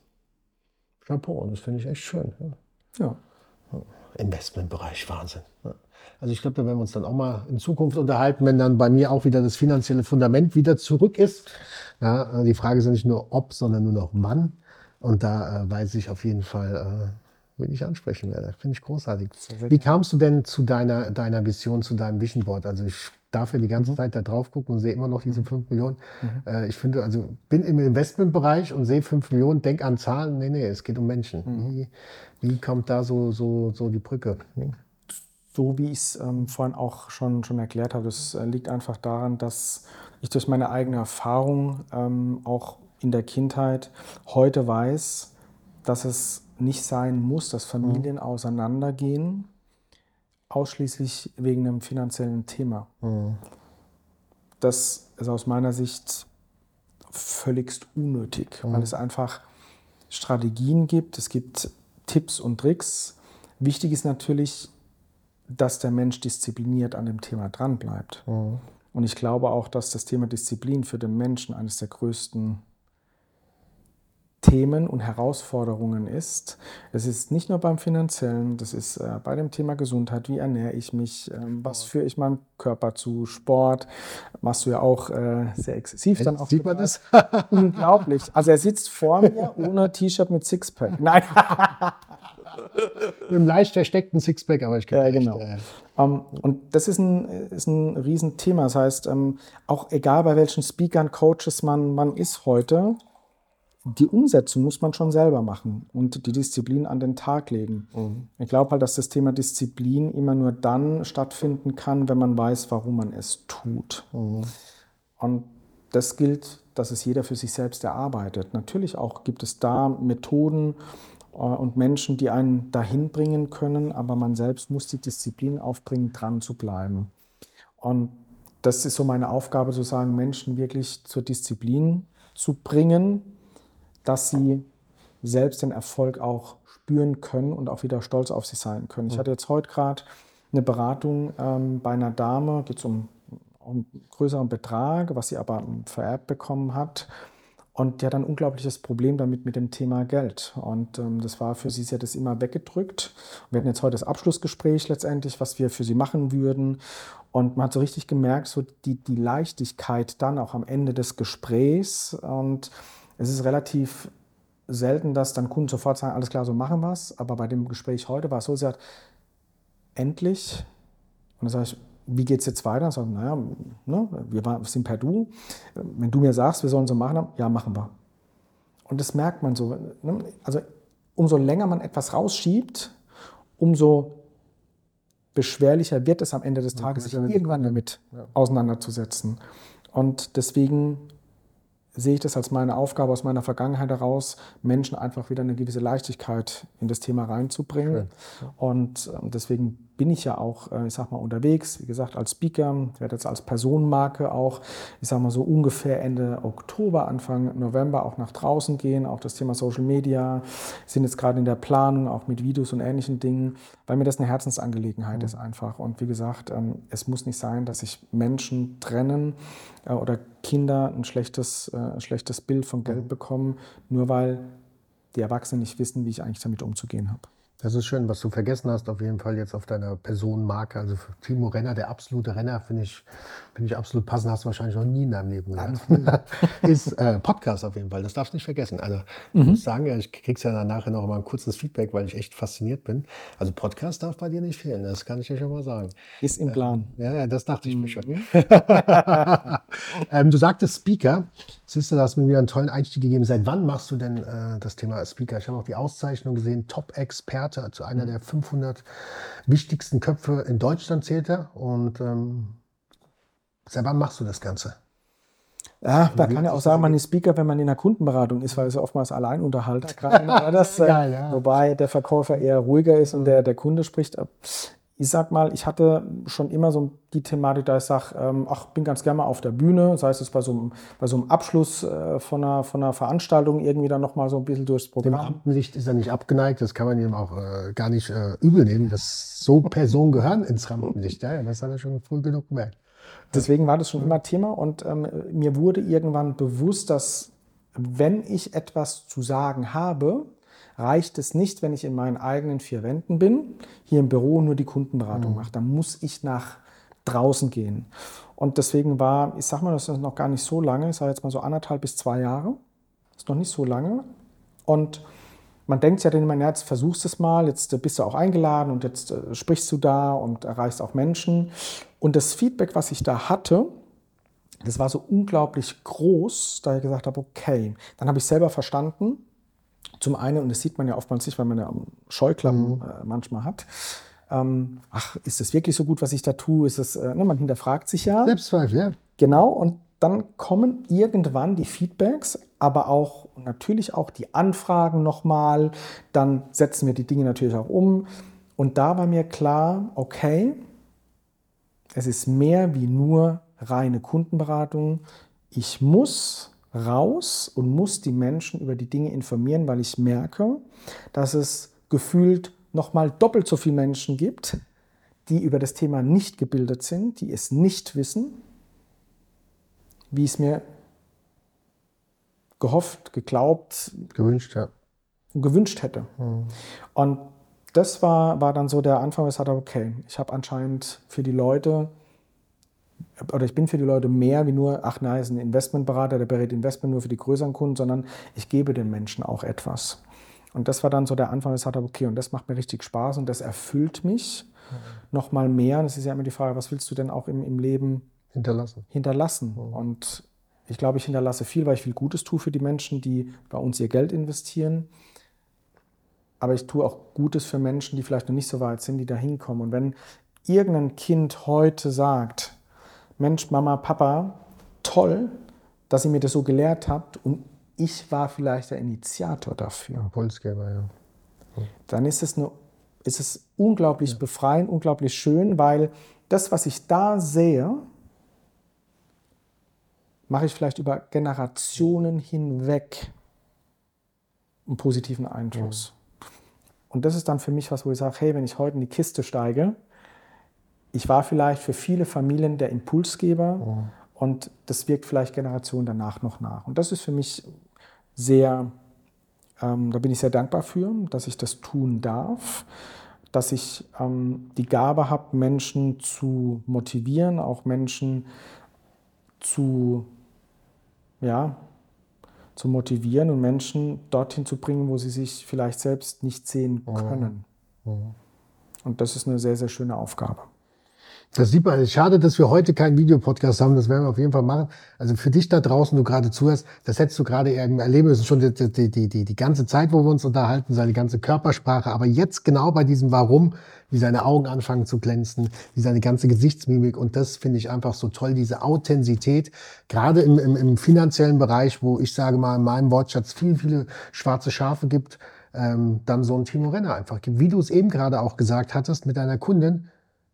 Chapeau, das finde ich echt schön. Ja. Ja. Investmentbereich, Wahnsinn. Also ich glaube, da werden wir uns dann auch mal in Zukunft unterhalten, wenn dann bei mir auch wieder das finanzielle Fundament wieder zurück ist. Ja, äh, die Frage ist ja nicht nur ob, sondern nur noch wann. Und da äh, weiß ich auf jeden Fall, äh, wen ich ansprechen werde. Finde ich großartig. Wie kamst du denn zu deiner, deiner Vision, zu deinem Vision Board? Also ich darf ja die ganze Zeit da drauf gucken und sehe immer noch diese 5 Millionen. Äh, ich finde, also bin im Investmentbereich und sehe 5 Millionen, denk an Zahlen. Nee, nee, es geht um Menschen. Wie, wie kommt da so, so, so die Brücke? So wie ich es ähm, vorhin auch schon, schon erklärt habe, das äh, liegt einfach daran, dass ich durch meine eigene Erfahrung ähm, auch in der Kindheit heute weiß, dass es nicht sein muss, dass Familien auseinandergehen, ausschließlich wegen einem finanziellen Thema. Das ist aus meiner Sicht völligst unnötig, weil es einfach Strategien gibt, es gibt Tipps und Tricks. Wichtig ist natürlich, dass der Mensch diszipliniert an dem Thema dranbleibt. Und ich glaube auch, dass das Thema Disziplin für den Menschen eines der größten Themen und Herausforderungen ist. Es ist nicht nur beim finanziellen, das ist äh, bei dem Thema Gesundheit, wie ernähre ich mich, ähm, was führe ich meinem Körper zu, Sport, machst du ja auch äh, sehr exzessiv dann auch. Sieht man das? Unglaublich. Also er sitzt vor mir ohne T-Shirt mit Sixpack. Nein. Mit einem leicht versteckten Sixpack, aber ich Ja, echt, genau. äh, Ähm, und das ist ein, ist ein Riesenthema. Das heißt, ähm, auch egal bei welchen Speakern, Coaches man, man ist heute, die Umsetzung muss man schon selber machen und die Disziplin an den Tag legen. Ich glaube halt, dass das Thema Disziplin immer nur dann stattfinden kann, wenn man weiß, warum man es tut. Und das gilt, dass es jeder für sich selbst erarbeitet. Natürlich auch gibt es da Methoden äh, und Menschen, die einen dahin bringen können, aber man selbst muss die Disziplin aufbringen, dran zu bleiben. Und das ist so meine Aufgabe, zu sagen, Menschen wirklich zur Disziplin zu bringen, dass sie selbst den Erfolg auch spüren können und auch wieder stolz auf sich sein können. Ich hatte jetzt heute gerade eine Beratung ähm, bei einer Dame, geht es um, um einen größeren Betrag, was sie aber vererbt bekommen hat. Und die hat ein unglaubliches Problem damit mit dem Thema Geld. Und ähm, das war für sie, sie hat es immer weggedrückt. Wir hatten jetzt heute das Abschlussgespräch letztendlich, was wir für sie machen würden. Und man hat so richtig gemerkt, so die, die Leichtigkeit dann auch am Ende des Gesprächs. Und es ist relativ selten, dass dann Kunden sofort sagen, alles klar, so machen wir es. Aber bei dem Gespräch heute war es so, sie hat endlich, und dann sage ich, wie geht es jetzt weiter? Ich sage, naja, ne, wir sind per Du. Wenn du mir sagst, wir sollen so machen, ja, machen wir. Und das merkt man so. ne? Also umso länger man etwas rausschiebt, umso beschwerlicher wird es am Ende des Tages, sich irgendwann damit auseinanderzusetzen. Und deswegen sehe ich das als meine Aufgabe aus meiner Vergangenheit heraus, Menschen einfach wieder eine gewisse Leichtigkeit in das Thema reinzubringen. Und ähm, deswegen bin ich ja auch, äh, ich sag mal, unterwegs, wie gesagt, als Speaker, ich werde jetzt als Personenmarke auch, ich sag mal so ungefähr Ende Oktober, Anfang November auch nach draußen gehen, auch das Thema Social Media, sind jetzt gerade in der Planung, auch mit Videos und ähnlichen Dingen, weil mir das eine Herzensangelegenheit ist einfach. Und wie gesagt, ähm, es muss nicht sein, dass sich Menschen trennen äh, oder Kinder ein schlechtes, äh, ein schlechtes Bild von Geld bekommen, nur weil die Erwachsenen nicht wissen, wie ich eigentlich damit umzugehen habe. Das ist schön, was du vergessen hast, auf jeden Fall jetzt auf deiner Personenmarke. Also Timo Renner, der absolute Renner, finde ich, finde ich absolut passend. Hast du wahrscheinlich noch nie in deinem Leben gehört. ist äh, Podcast auf jeden Fall, das darfst du nicht vergessen. Also ich muss sagen, ja, ich krieg's ja nachher noch mal ein kurzes Feedback, weil ich echt fasziniert bin. Also Podcast darf bei dir nicht fehlen, das kann ich dir schon mal sagen. Ist im Plan. Ja, ja, das dachte ich mir schon. ähm, du sagtest Speaker. Siehst du, da hast du mir wieder einen tollen Einstieg gegeben. Seit wann machst du denn äh, das Thema Speaker? Ich habe auch die Auszeichnung gesehen, Top-Experte, zu einer der 500 wichtigsten Köpfe in Deutschland zählt er. Und ähm, seit wann machst du das Ganze? Ja, da kann ja auch sagen, man ist Speaker, wenn man in der Kundenberatung ist, weil es ja oftmals Alleinunterhalt gerade das, äh, Geil, ja. Wobei der Verkäufer eher ruhiger ist und der, der Kunde spricht. Ich sag mal, ich hatte schon immer so die Thematik, da ich sage, ähm, ach, bin ganz gerne mal auf der Bühne, sei es bei so einem, bei so einem Abschluss äh, von, einer, von einer Veranstaltung irgendwie dann nochmal so ein bisschen durchs Programm. Dem Rampenlicht ist er nicht abgeneigt, das kann man ihm auch äh, gar nicht äh, übel nehmen, dass so Personen gehören ins Rampenlicht. Ja, das hat er schon früh genug gemerkt. Deswegen war das schon immer Thema und ähm, mir wurde irgendwann bewusst, dass wenn ich etwas zu sagen habe, reicht es nicht, wenn ich in meinen eigenen vier Wänden bin, hier im Büro nur die Kundenberatung mhm. mache. Da muss ich nach draußen gehen. Und deswegen war, ich sag mal, das ist noch gar nicht so lange, ich sage jetzt mal so anderthalb bis zwei Jahre, das ist noch nicht so lange. Und man denkt ja dann immer, jetzt versuchst es mal, jetzt bist du auch eingeladen und jetzt äh, sprichst du da und erreichst auch Menschen. Und das Feedback, was ich da hatte, das war so unglaublich groß, da ich gesagt habe, okay, dann habe ich selber verstanden, zum einen, und das sieht man ja oftmals nicht, weil man ja Scheuklappen mhm. äh, manchmal hat, ähm, ach, ist das wirklich so gut, was ich da tue? Ist das, äh, ne, man hinterfragt sich ja. Selbstzweifel, ja. Genau, und dann kommen irgendwann die Feedbacks, aber auch natürlich auch die Anfragen nochmal. Dann setzen wir die Dinge natürlich auch um. Und da war mir klar, okay, es ist mehr wie nur reine Kundenberatung. Ich muss raus und muss die Menschen über die Dinge informieren, weil ich merke, dass es gefühlt nochmal doppelt so viele Menschen gibt, die über das Thema nicht gebildet sind, die es nicht wissen, wie es mir gehofft, geglaubt, gewünscht, ja. gewünscht hätte. Mhm. Und das war, war dann so der Anfang, wo ich sagte, okay, ich habe anscheinend für die Leute, oder ich bin für die Leute mehr wie nur, ach nein, ist ein Investmentberater, der berät Investment nur für die größeren Kunden, sondern ich gebe den Menschen auch etwas. Und das war dann so der Anfang, ich sagte, okay, und das macht mir richtig Spaß und das erfüllt mich mhm. noch mal mehr. Und es ist ja immer die Frage, was willst du denn auch im, im Leben hinterlassen? Hinterlassen. Mhm. Und ich glaube, ich hinterlasse viel, weil ich viel Gutes tue für die Menschen, die bei uns ihr Geld investieren aber ich tue auch Gutes für Menschen, die vielleicht noch nicht so weit sind, die da hinkommen. Und wenn irgendein Kind heute sagt, Mensch, Mama, Papa, toll, dass ihr mir das so gelehrt habt und ich war vielleicht der Initiator dafür. Impulsgeber, ja. ja. Dann ist es, eine, ist es unglaublich ja. befreiend, unglaublich schön, weil das, was ich da sehe, mache ich vielleicht über Generationen hinweg einen positiven Einfluss. Ja. Und das ist dann für mich was, wo ich sage, hey, wenn ich heute in die Kiste steige, ich war vielleicht für viele Familien der Impulsgeber oh. und das wirkt vielleicht Generationen danach noch nach. Und das ist für mich sehr, ähm, da bin ich sehr dankbar für, dass ich das tun darf, dass ich ähm, die Gabe habe, Menschen zu motivieren, auch Menschen zu, ja, zu motivieren und Menschen dorthin zu bringen, wo sie sich vielleicht selbst nicht sehen mhm. können. Mhm. Und das ist eine sehr, sehr schöne Aufgabe. Das sieht man. Schade, dass wir heute keinen Videopodcast haben. Das werden wir auf jeden Fall machen. Also für dich da draußen, du gerade zuhörst, das hättest du gerade erleben müssen, schon die, die, die, die, die ganze Zeit, wo wir uns unterhalten, seine ganze Körpersprache. Aber jetzt genau bei diesem Warum, wie seine Augen anfangen zu glänzen, wie seine ganze Gesichtsmimik. Und das finde ich einfach so toll, diese Authentizität. Gerade im, im, im finanziellen Bereich, wo ich sage mal in meinem Wortschatz viele, viele schwarze Schafe gibt, ähm, dann so ein Timo Renner einfach gibt. Wie du es eben gerade auch gesagt hattest mit deiner Kundin,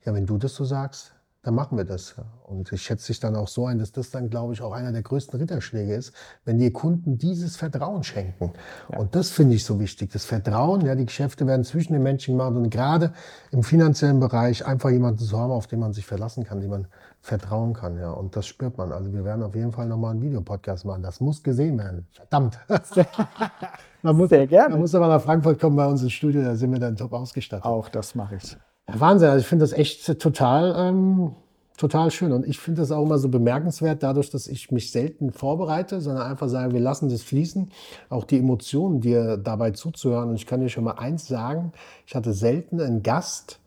ja, wenn du das so sagst, dann machen wir das. Und ich schätze dich dann auch so ein, dass das dann, glaube ich, auch einer der größten Ritterschläge ist, wenn die Kunden dieses Vertrauen schenken. Ja. Und das finde ich so wichtig. Das Vertrauen, ja, die Geschäfte werden zwischen den Menschen gemacht und gerade im finanziellen Bereich einfach jemanden zu haben, auf den man sich verlassen kann, dem man vertrauen kann. Ja, und das spürt man. Also wir werden auf jeden Fall nochmal einen Videopodcast machen. Das muss gesehen werden. Verdammt. man muss, Sehr gerne. Man muss aber nach Frankfurt kommen bei uns ins Studio, da sind wir dann top ausgestattet. Auch das mache ich. Wahnsinn, also ich finde das echt total, ähm, total schön. Und ich finde das auch immer so bemerkenswert, dadurch, dass ich mich selten vorbereite, sondern einfach sage, wir lassen das fließen. Auch die Emotionen, dir dabei zuzuhören. Und ich kann dir schon mal eins sagen, ich hatte selten einen Gast,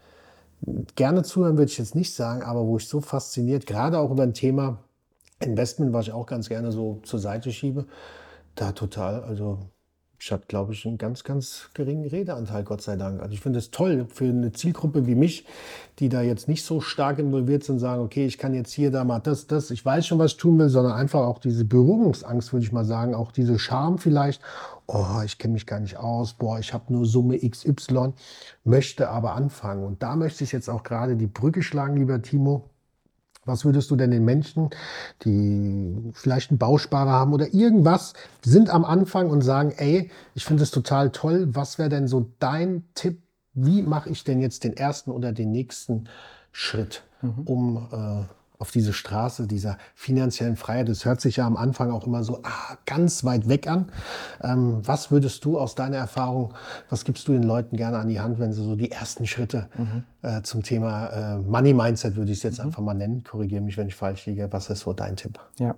gerne zuhören würde ich jetzt nicht sagen, aber wo ich so fasziniert, gerade auch über ein Thema Investment, was ich auch ganz gerne so zur Seite schiebe, da total, also hatte, glaube ich, einen ganz, ganz geringen Redeanteil, Gott sei Dank. Also ich finde es toll für eine Zielgruppe wie mich, die da jetzt nicht so stark involviert sind, sagen, okay, ich kann jetzt hier, da mal das, das, ich weiß schon, was ich tun will, sondern einfach auch diese Berührungsangst, würde ich mal sagen, auch diese Scham vielleicht, oh, ich kenne mich gar nicht aus, boah, ich habe nur Summe XY, möchte aber anfangen. Und da möchte ich jetzt auch gerade die Brücke schlagen, lieber Timo was würdest du denn den Menschen, die vielleicht einen Bausparer haben oder irgendwas, sind am Anfang und sagen, ey, ich finde es total toll. Was wäre denn so dein Tipp? Wie mache ich denn jetzt den ersten oder den nächsten Schritt, mhm. um äh, auf diese Straße dieser finanziellen Freiheit. Das hört sich ja am Anfang auch immer so ah, ganz weit weg an. Ähm, was würdest du aus deiner Erfahrung, was gibst du den Leuten gerne an die Hand, wenn sie so die ersten Schritte mhm. äh, zum Thema äh, Money Mindset, würde ich es jetzt mhm. einfach mal nennen, korrigiere mich, wenn ich falsch liege. Was ist so dein Tipp? Ja,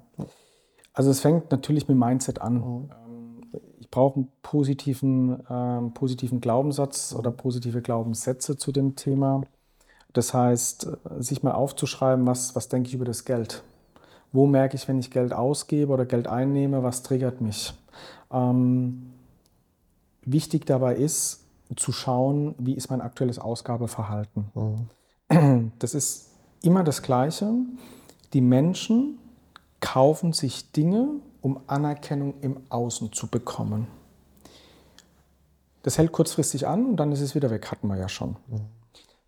also es fängt natürlich mit Mindset an. Mhm. Ähm, ich brauche einen positiven, äh, positiven Glaubenssatz oder positive Glaubenssätze zu dem Thema. Das heißt, sich mal aufzuschreiben, was, was denke ich über das Geld? Wo merke ich, wenn ich Geld ausgebe oder Geld einnehme, was triggert mich? Ähm, wichtig dabei ist, zu schauen, wie ist mein aktuelles Ausgabeverhalten. Mhm. Das ist immer das Gleiche. Die Menschen kaufen sich Dinge, um Anerkennung im Außen zu bekommen. Das hält kurzfristig an und dann ist es wieder weg, hatten wir ja schon. Mhm.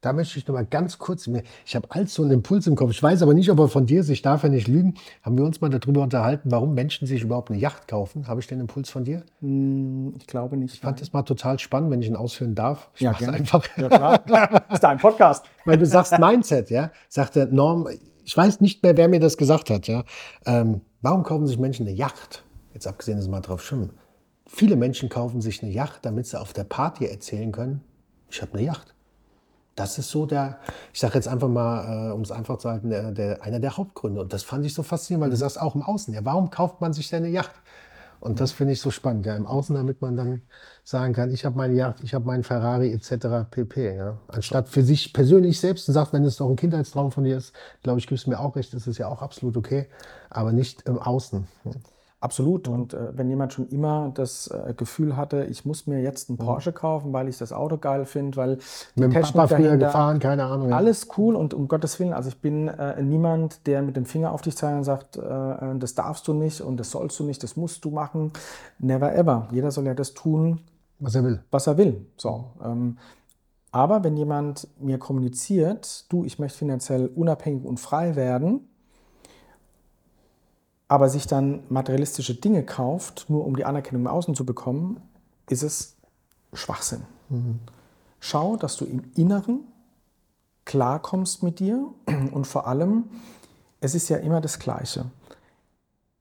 Da möchte ich noch mal ganz kurz, ich habe so einen Impuls im Kopf. Ich weiß aber nicht, ob er von dir ist, ich darf ja nicht lügen. Haben wir uns mal darüber unterhalten, warum Menschen sich überhaupt eine Yacht kaufen? Habe ich den Impuls von dir? Hm, ich glaube nicht. Ich fand nein. das mal total spannend, wenn ich ihn ausführen darf. Ich ja, gerne. einfach. Ja, klar. Das ist dein Podcast. Weil du sagst Mindset, ja? Sagte Norm, ich weiß nicht mehr, wer mir das gesagt hat, ja? Ähm, warum kaufen sich Menschen eine Yacht? Jetzt abgesehen, dass sie mal drauf schwimmen. Viele Menschen kaufen sich eine Yacht, damit sie auf der Party erzählen können, ich habe eine Yacht. Das ist so der, ich sage jetzt einfach mal, äh, um es einfach zu halten, der, der, einer der Hauptgründe. Und das fand ich so faszinierend, weil du sagst auch im Außen, ja, warum kauft man sich denn eine Yacht? Und das finde ich so spannend, ja, im Außen, damit man dann sagen kann, ich habe meine Yacht, ich habe meinen Ferrari etc. pp. Ja. Anstatt für sich persönlich selbst und sagt, wenn es doch ein Kindheitstraum von dir ist, glaube ich, gibst du mir auch recht, das ist ja auch absolut okay, aber nicht im Außen. Ja. Absolut. Und äh, wenn jemand schon immer das äh, Gefühl hatte, ich muss mir jetzt einen Porsche kaufen, weil ich das Auto geil finde, weil die mit dem Papa früher gefahren, keine Ahnung. Ja. Alles cool und um Gottes Willen, also ich bin äh, niemand, der mit dem Finger auf dich zeigt und sagt, äh, äh, das darfst du nicht und das sollst du nicht, das musst du machen. Never ever. Jeder soll ja das tun, was er will. Was er will. So. Ähm, aber wenn jemand mir kommuniziert, du, ich möchte finanziell unabhängig und frei werden, aber sich dann materialistische Dinge kauft, nur um die Anerkennung im Außen zu bekommen, ist es Schwachsinn. Mhm. Schau, dass du im Inneren klarkommst mit dir und vor allem, es ist ja immer das Gleiche.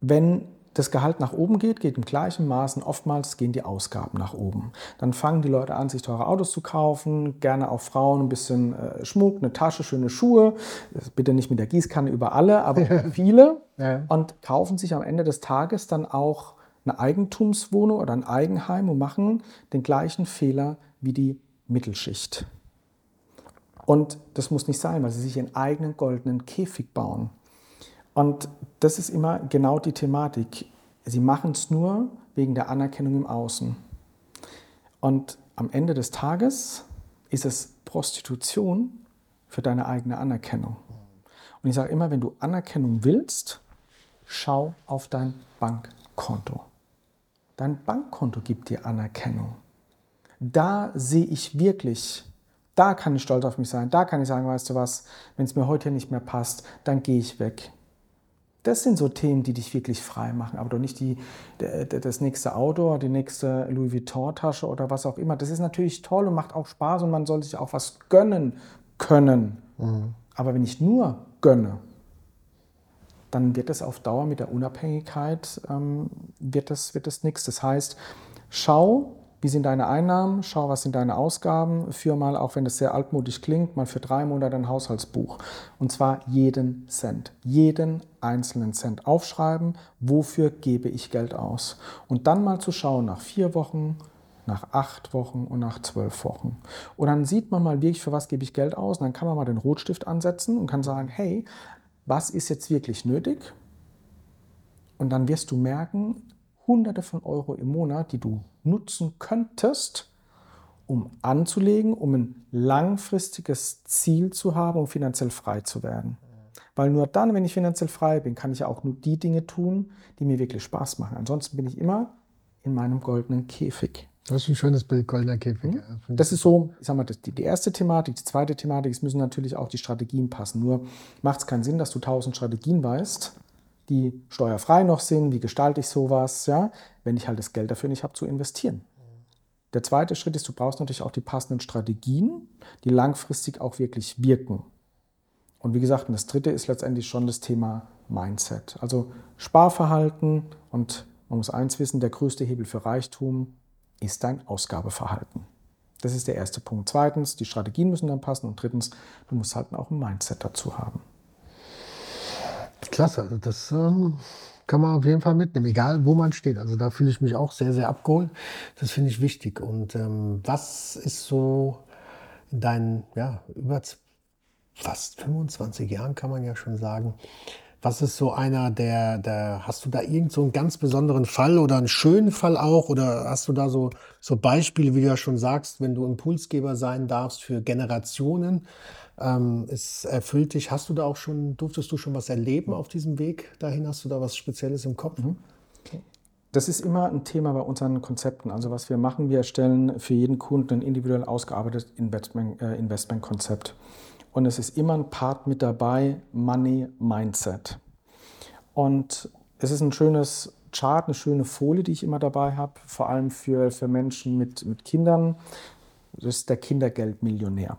Wenn das Gehalt nach oben geht, geht im gleichen Maßen. Oftmals gehen die Ausgaben nach oben. Dann fangen die Leute an, sich teure Autos zu kaufen, gerne auch Frauen ein bisschen äh, Schmuck, eine Tasche, schöne Schuhe. Bitte nicht mit der Gießkanne über alle, aber viele. Ja. Und kaufen sich am Ende des Tages dann auch eine Eigentumswohnung oder ein Eigenheim und machen den gleichen Fehler wie die Mittelschicht. Und das muss nicht sein, weil sie sich ihren eigenen goldenen Käfig bauen. Und das ist immer genau die Thematik. Sie machen es nur wegen der Anerkennung im Außen. Und am Ende des Tages ist es Prostitution für deine eigene Anerkennung. Und ich sage immer, wenn du Anerkennung willst, schau auf dein Bankkonto. Dein Bankkonto gibt dir Anerkennung. Da sehe ich wirklich, da kann ich stolz auf mich sein, da kann ich sagen, weißt du was, wenn es mir heute nicht mehr passt, dann gehe ich weg. Das sind so Themen, die dich wirklich frei machen, aber doch nicht die, das nächste Auto, die nächste Louis Vuitton-Tasche oder was auch immer. Das ist natürlich toll und macht auch Spaß und man soll sich auch was gönnen können. Mhm. Aber wenn ich nur gönne, dann wird das auf Dauer mit der Unabhängigkeit, ähm, wird das, wird das nichts. Das heißt, schau, wie sind deine Einnahmen, schau, was sind deine Ausgaben, führ mal, auch wenn das sehr altmodisch klingt, mal für drei Monate ein Haushaltsbuch. Und zwar jeden Cent, jeden einzelnen Cent aufschreiben, wofür gebe ich Geld aus. Und dann mal zu schauen nach vier Wochen, nach acht Wochen und nach zwölf Wochen. Und dann sieht man mal wirklich, für was gebe ich Geld aus. Und dann kann man mal den Rotstift ansetzen und kann sagen, hey, was ist jetzt wirklich nötig? Und dann wirst du merken, Hunderte von Euro im Monat, die du nutzen könntest, um anzulegen, um ein langfristiges Ziel zu haben, um finanziell frei zu werden. Weil nur dann, wenn ich finanziell frei bin, kann ich ja auch nur die Dinge tun, die mir wirklich Spaß machen. Ansonsten bin ich immer in meinem goldenen Käfig. Das ist ein schönes Bild, goldener Käfig. Ja, das ist so, ich sag mal, die, die erste Thematik. Die zweite Thematik, es müssen natürlich auch die Strategien passen. Nur macht es keinen Sinn, dass du tausend Strategien weißt, die steuerfrei noch sind. Wie gestalte ich sowas, ja, wenn ich halt das Geld dafür nicht habe zu investieren. Der zweite Schritt ist, du brauchst natürlich auch die passenden Strategien, die langfristig auch wirklich wirken. Und wie gesagt, das dritte ist letztendlich schon das Thema Mindset. Also Sparverhalten und man muss eins wissen, der größte Hebel für Reichtum ist dein Ausgabeverhalten. Das ist der erste Punkt. Zweitens, die Strategien müssen dann passen. Und drittens, du musst halt auch ein Mindset dazu haben. Klasse, also das ähm, kann man auf jeden Fall mitnehmen, egal wo man steht. Also da fühle ich mich auch sehr, sehr abgeholt. Das finde ich wichtig. Und ähm, was ist so in deinen, ja, über fast 25 Jahren kann man ja schon sagen, was ist so einer der, der hast du da irgend so einen ganz besonderen Fall oder einen schönen Fall auch? Oder hast du da so, so Beispiele, wie du ja schon sagst, wenn du Impulsgeber sein darfst für Generationen? Ähm, es erfüllt dich. Hast du da auch schon, durftest du schon was erleben auf diesem Weg dahin? Hast du da was Spezielles im Kopf? Mhm. Das ist immer ein Thema bei unseren Konzepten. Also was wir machen, wir erstellen für jeden Kunden ein individuell ausgearbeitetes Investment, äh, Investmentkonzept. Und es ist immer ein Part mit dabei, Money Mindset. Und es ist ein schönes Chart, eine schöne Folie, die ich immer dabei habe, vor allem für, für Menschen mit, mit Kindern. Das ist der Kindergeldmillionär.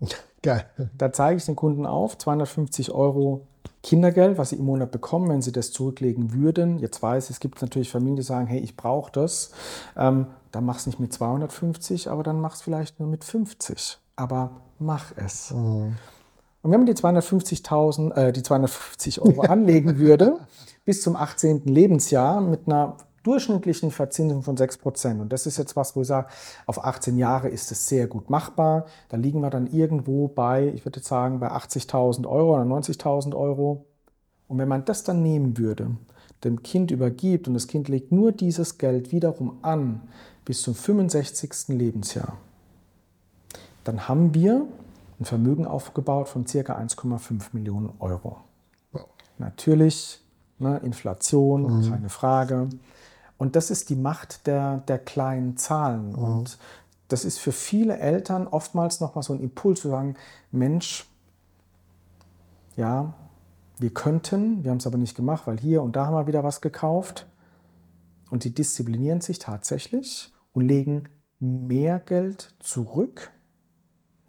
Geil. Da zeige ich den Kunden auf, 250 Euro Kindergeld, was sie im Monat bekommen, wenn sie das zurücklegen würden. Jetzt weiß ich, es gibt natürlich Familien, die sagen, hey, ich brauche das. Ähm, dann mach es nicht mit 250, aber dann mach es vielleicht nur mit 50 aber mach es. Mhm. Und wenn man die 250.000, äh, die 250 Euro anlegen würde, bis zum 18. Lebensjahr mit einer durchschnittlichen Verzinsung von 6 Prozent. Und das ist jetzt was, wo ich sage, auf 18 Jahre ist es sehr gut machbar. Da liegen wir dann irgendwo bei, ich würde jetzt sagen, bei 80.000 Euro oder 90.000 Euro. Und wenn man das dann nehmen würde, dem Kind übergibt und das Kind legt nur dieses Geld wiederum an bis zum 65. Lebensjahr, dann haben wir ein Vermögen aufgebaut von ca. 1,5 Millionen Euro. Natürlich, ne, Inflation, mhm. keine Frage. Und das ist die Macht der, der kleinen Zahlen. Mhm. Und das ist für viele Eltern oftmals nochmal so ein Impuls zu sagen, Mensch, ja, wir könnten, wir haben es aber nicht gemacht, weil hier und da haben wir wieder was gekauft. Und die disziplinieren sich tatsächlich und legen mehr Geld zurück,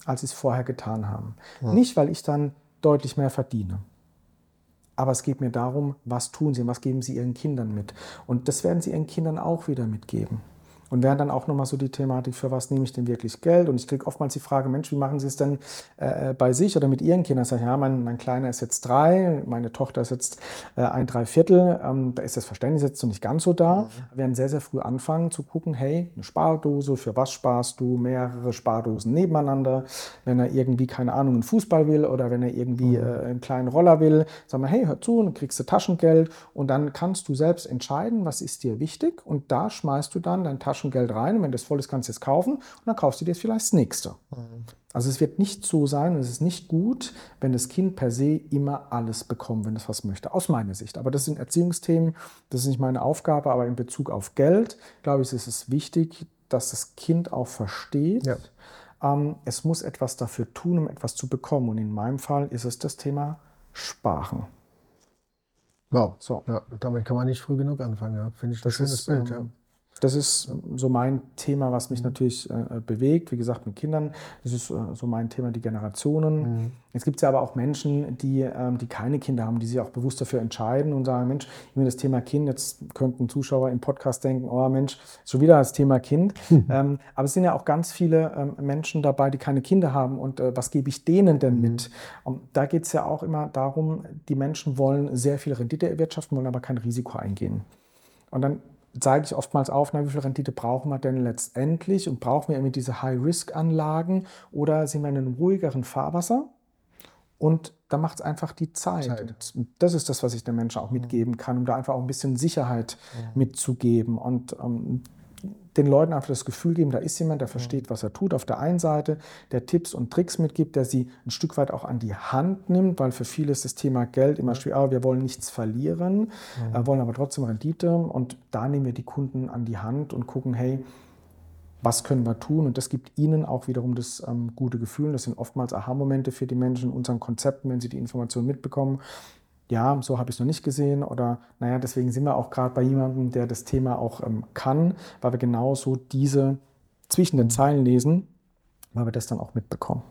als sie es vorher getan haben. Ja. Nicht, weil ich dann deutlich mehr verdiene. Aber es geht mir darum, was tun sie, was geben sie ihren Kindern mit. Und das werden sie ihren Kindern auch wieder mitgeben. Und wäre dann auch nochmal so die Thematik, für was nehme ich denn wirklich Geld? Und ich kriege oftmals die Frage, Mensch, wie machen Sie es denn äh, bei sich oder mit Ihren Kindern? Ich sage, ja, mein, mein Kleiner ist jetzt drei, meine Tochter ist jetzt äh, ein Dreiviertel. Ähm, da ist das Verständnis jetzt noch nicht ganz so da. Mhm. Wir werden sehr, sehr früh anfangen zu gucken, hey, eine Spardose, für was sparst du? Mehrere Spardosen nebeneinander. Wenn er irgendwie, keine Ahnung, einen Fußball will oder wenn er irgendwie mhm. äh, einen kleinen Roller will, sagen wir, hey, hör zu, dann kriegst du Taschengeld und dann kannst du selbst entscheiden, was ist dir wichtig und da schmeißt du dann dein Taschengeld Taschengeld rein und wenn das voll ist, kannst du es kaufen und dann kaufst du dir vielleicht das nächste. Mhm. Also es wird nicht so sein und es ist nicht gut, wenn das Kind per se immer alles bekommt, wenn es was möchte, aus meiner Sicht. Aber das sind Erziehungsthemen, das ist nicht meine Aufgabe, aber in Bezug auf Geld, glaube ich, ist es wichtig, dass das Kind auch versteht, ja. ähm, es muss etwas dafür tun, um etwas zu bekommen. Und in meinem Fall ist es das Thema Sparen. Wow, so. Ja, damit kann man nicht früh genug anfangen. Ja. Finde ich das ein schönes ist, Bild. Ähm, ja. Das ist so mein Thema, was mich natürlich äh, bewegt. Wie gesagt, mit Kindern. Das ist äh, so mein Thema, die Generationen. Mhm. Jetzt gibt es ja aber auch Menschen, die, ähm, die keine Kinder haben, die sich auch bewusst dafür entscheiden und sagen, Mensch, ich will das Thema Kind, jetzt könnten Zuschauer im Podcast denken, oh Mensch, schon wieder das Thema Kind. Mhm. Ähm, aber es sind ja auch ganz viele ähm, Menschen dabei, die keine Kinder haben. Und äh, was gebe ich denen denn mit? Mhm. Und da geht es ja auch immer darum, die Menschen wollen sehr viel Rendite erwirtschaften, wollen aber kein Risiko eingehen. Und dann zeige ich oftmals auf, na, wie viel Rendite brauchen wir denn letztendlich und brauchen wir irgendwie diese High-Risk-Anlagen oder sind wir in einem ruhigeren Fahrwasser? Und da macht es einfach die Zeit. Zeit. Und das ist das, was ich den Menschen auch mitgeben kann, um da einfach auch ein bisschen Sicherheit mitzugeben. Und ähm, den Leuten einfach das Gefühl geben, da ist jemand, der versteht, was er tut. Auf der einen Seite, der Tipps und Tricks mitgibt, der sie ein Stück weit auch an die Hand nimmt, weil für viele ist das Thema Geld immer schwierig. Ah, wir wollen nichts verlieren, äh, wollen aber trotzdem Rendite. Und da nehmen wir die Kunden an die Hand und gucken, hey, was können wir tun? Und das gibt ihnen auch wiederum das ähm, gute Gefühl. Das sind oftmals Aha-Momente für die Menschen in unseren Konzepten, wenn sie die Informationen mitbekommen ja, so habe ich es noch nicht gesehen oder naja, deswegen sind wir auch gerade bei jemandem, der das Thema auch ähm, kann, weil wir genauso diese zwischen den Zeilen lesen, weil wir das dann auch mitbekommen.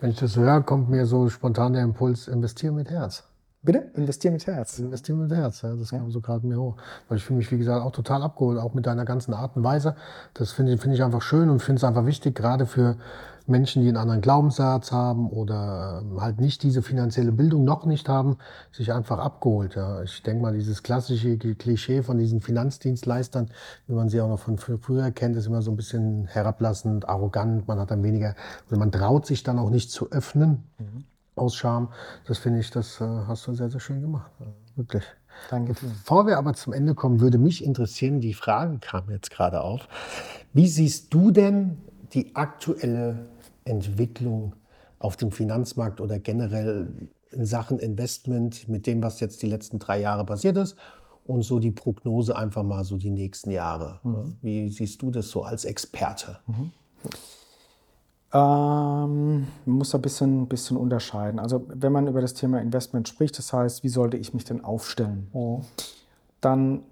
Wenn ich das höre, kommt mir so spontan der Impuls, investieren mit Herz. Bitte? Investieren mit Herz. Investieren mit Herz, ja, das kam so gerade mir hoch. Weil ich fühle mich, wie gesagt, auch total abgeholt, auch mit deiner ganzen Art und Weise. Das finde ich, finde ich einfach schön und finde es einfach wichtig, gerade für Menschen, die einen anderen Glaubenssatz haben oder ähm, halt nicht diese finanzielle Bildung noch nicht haben, sich einfach abgeholt. Ja. Ich denke mal, dieses klassische Klischee von diesen Finanzdienstleistern, wie man sie auch noch von früher kennt, ist immer so ein bisschen herablassend, arrogant. Man hat dann weniger, oder man traut sich dann auch nicht zu öffnen. Mhm. Aus Scham. Das finde ich, das äh, hast du sehr, sehr schön gemacht. Wirklich. Danke. Bevor wir aber zum Ende kommen, würde mich interessieren, die Frage kam jetzt gerade auf. Wie siehst du denn die aktuelle Entwicklung auf dem Finanzmarkt oder generell in Sachen Investment mit dem, was jetzt die letzten drei Jahre passiert ist und so die Prognose einfach mal so die nächsten Jahre. Mhm. Wie siehst du das so als Experte? Mhm. Ähm, man muss ein bisschen, bisschen unterscheiden. Also wenn man über das Thema Investment spricht, das heißt, wie sollte ich mich denn aufstellen, oh. dann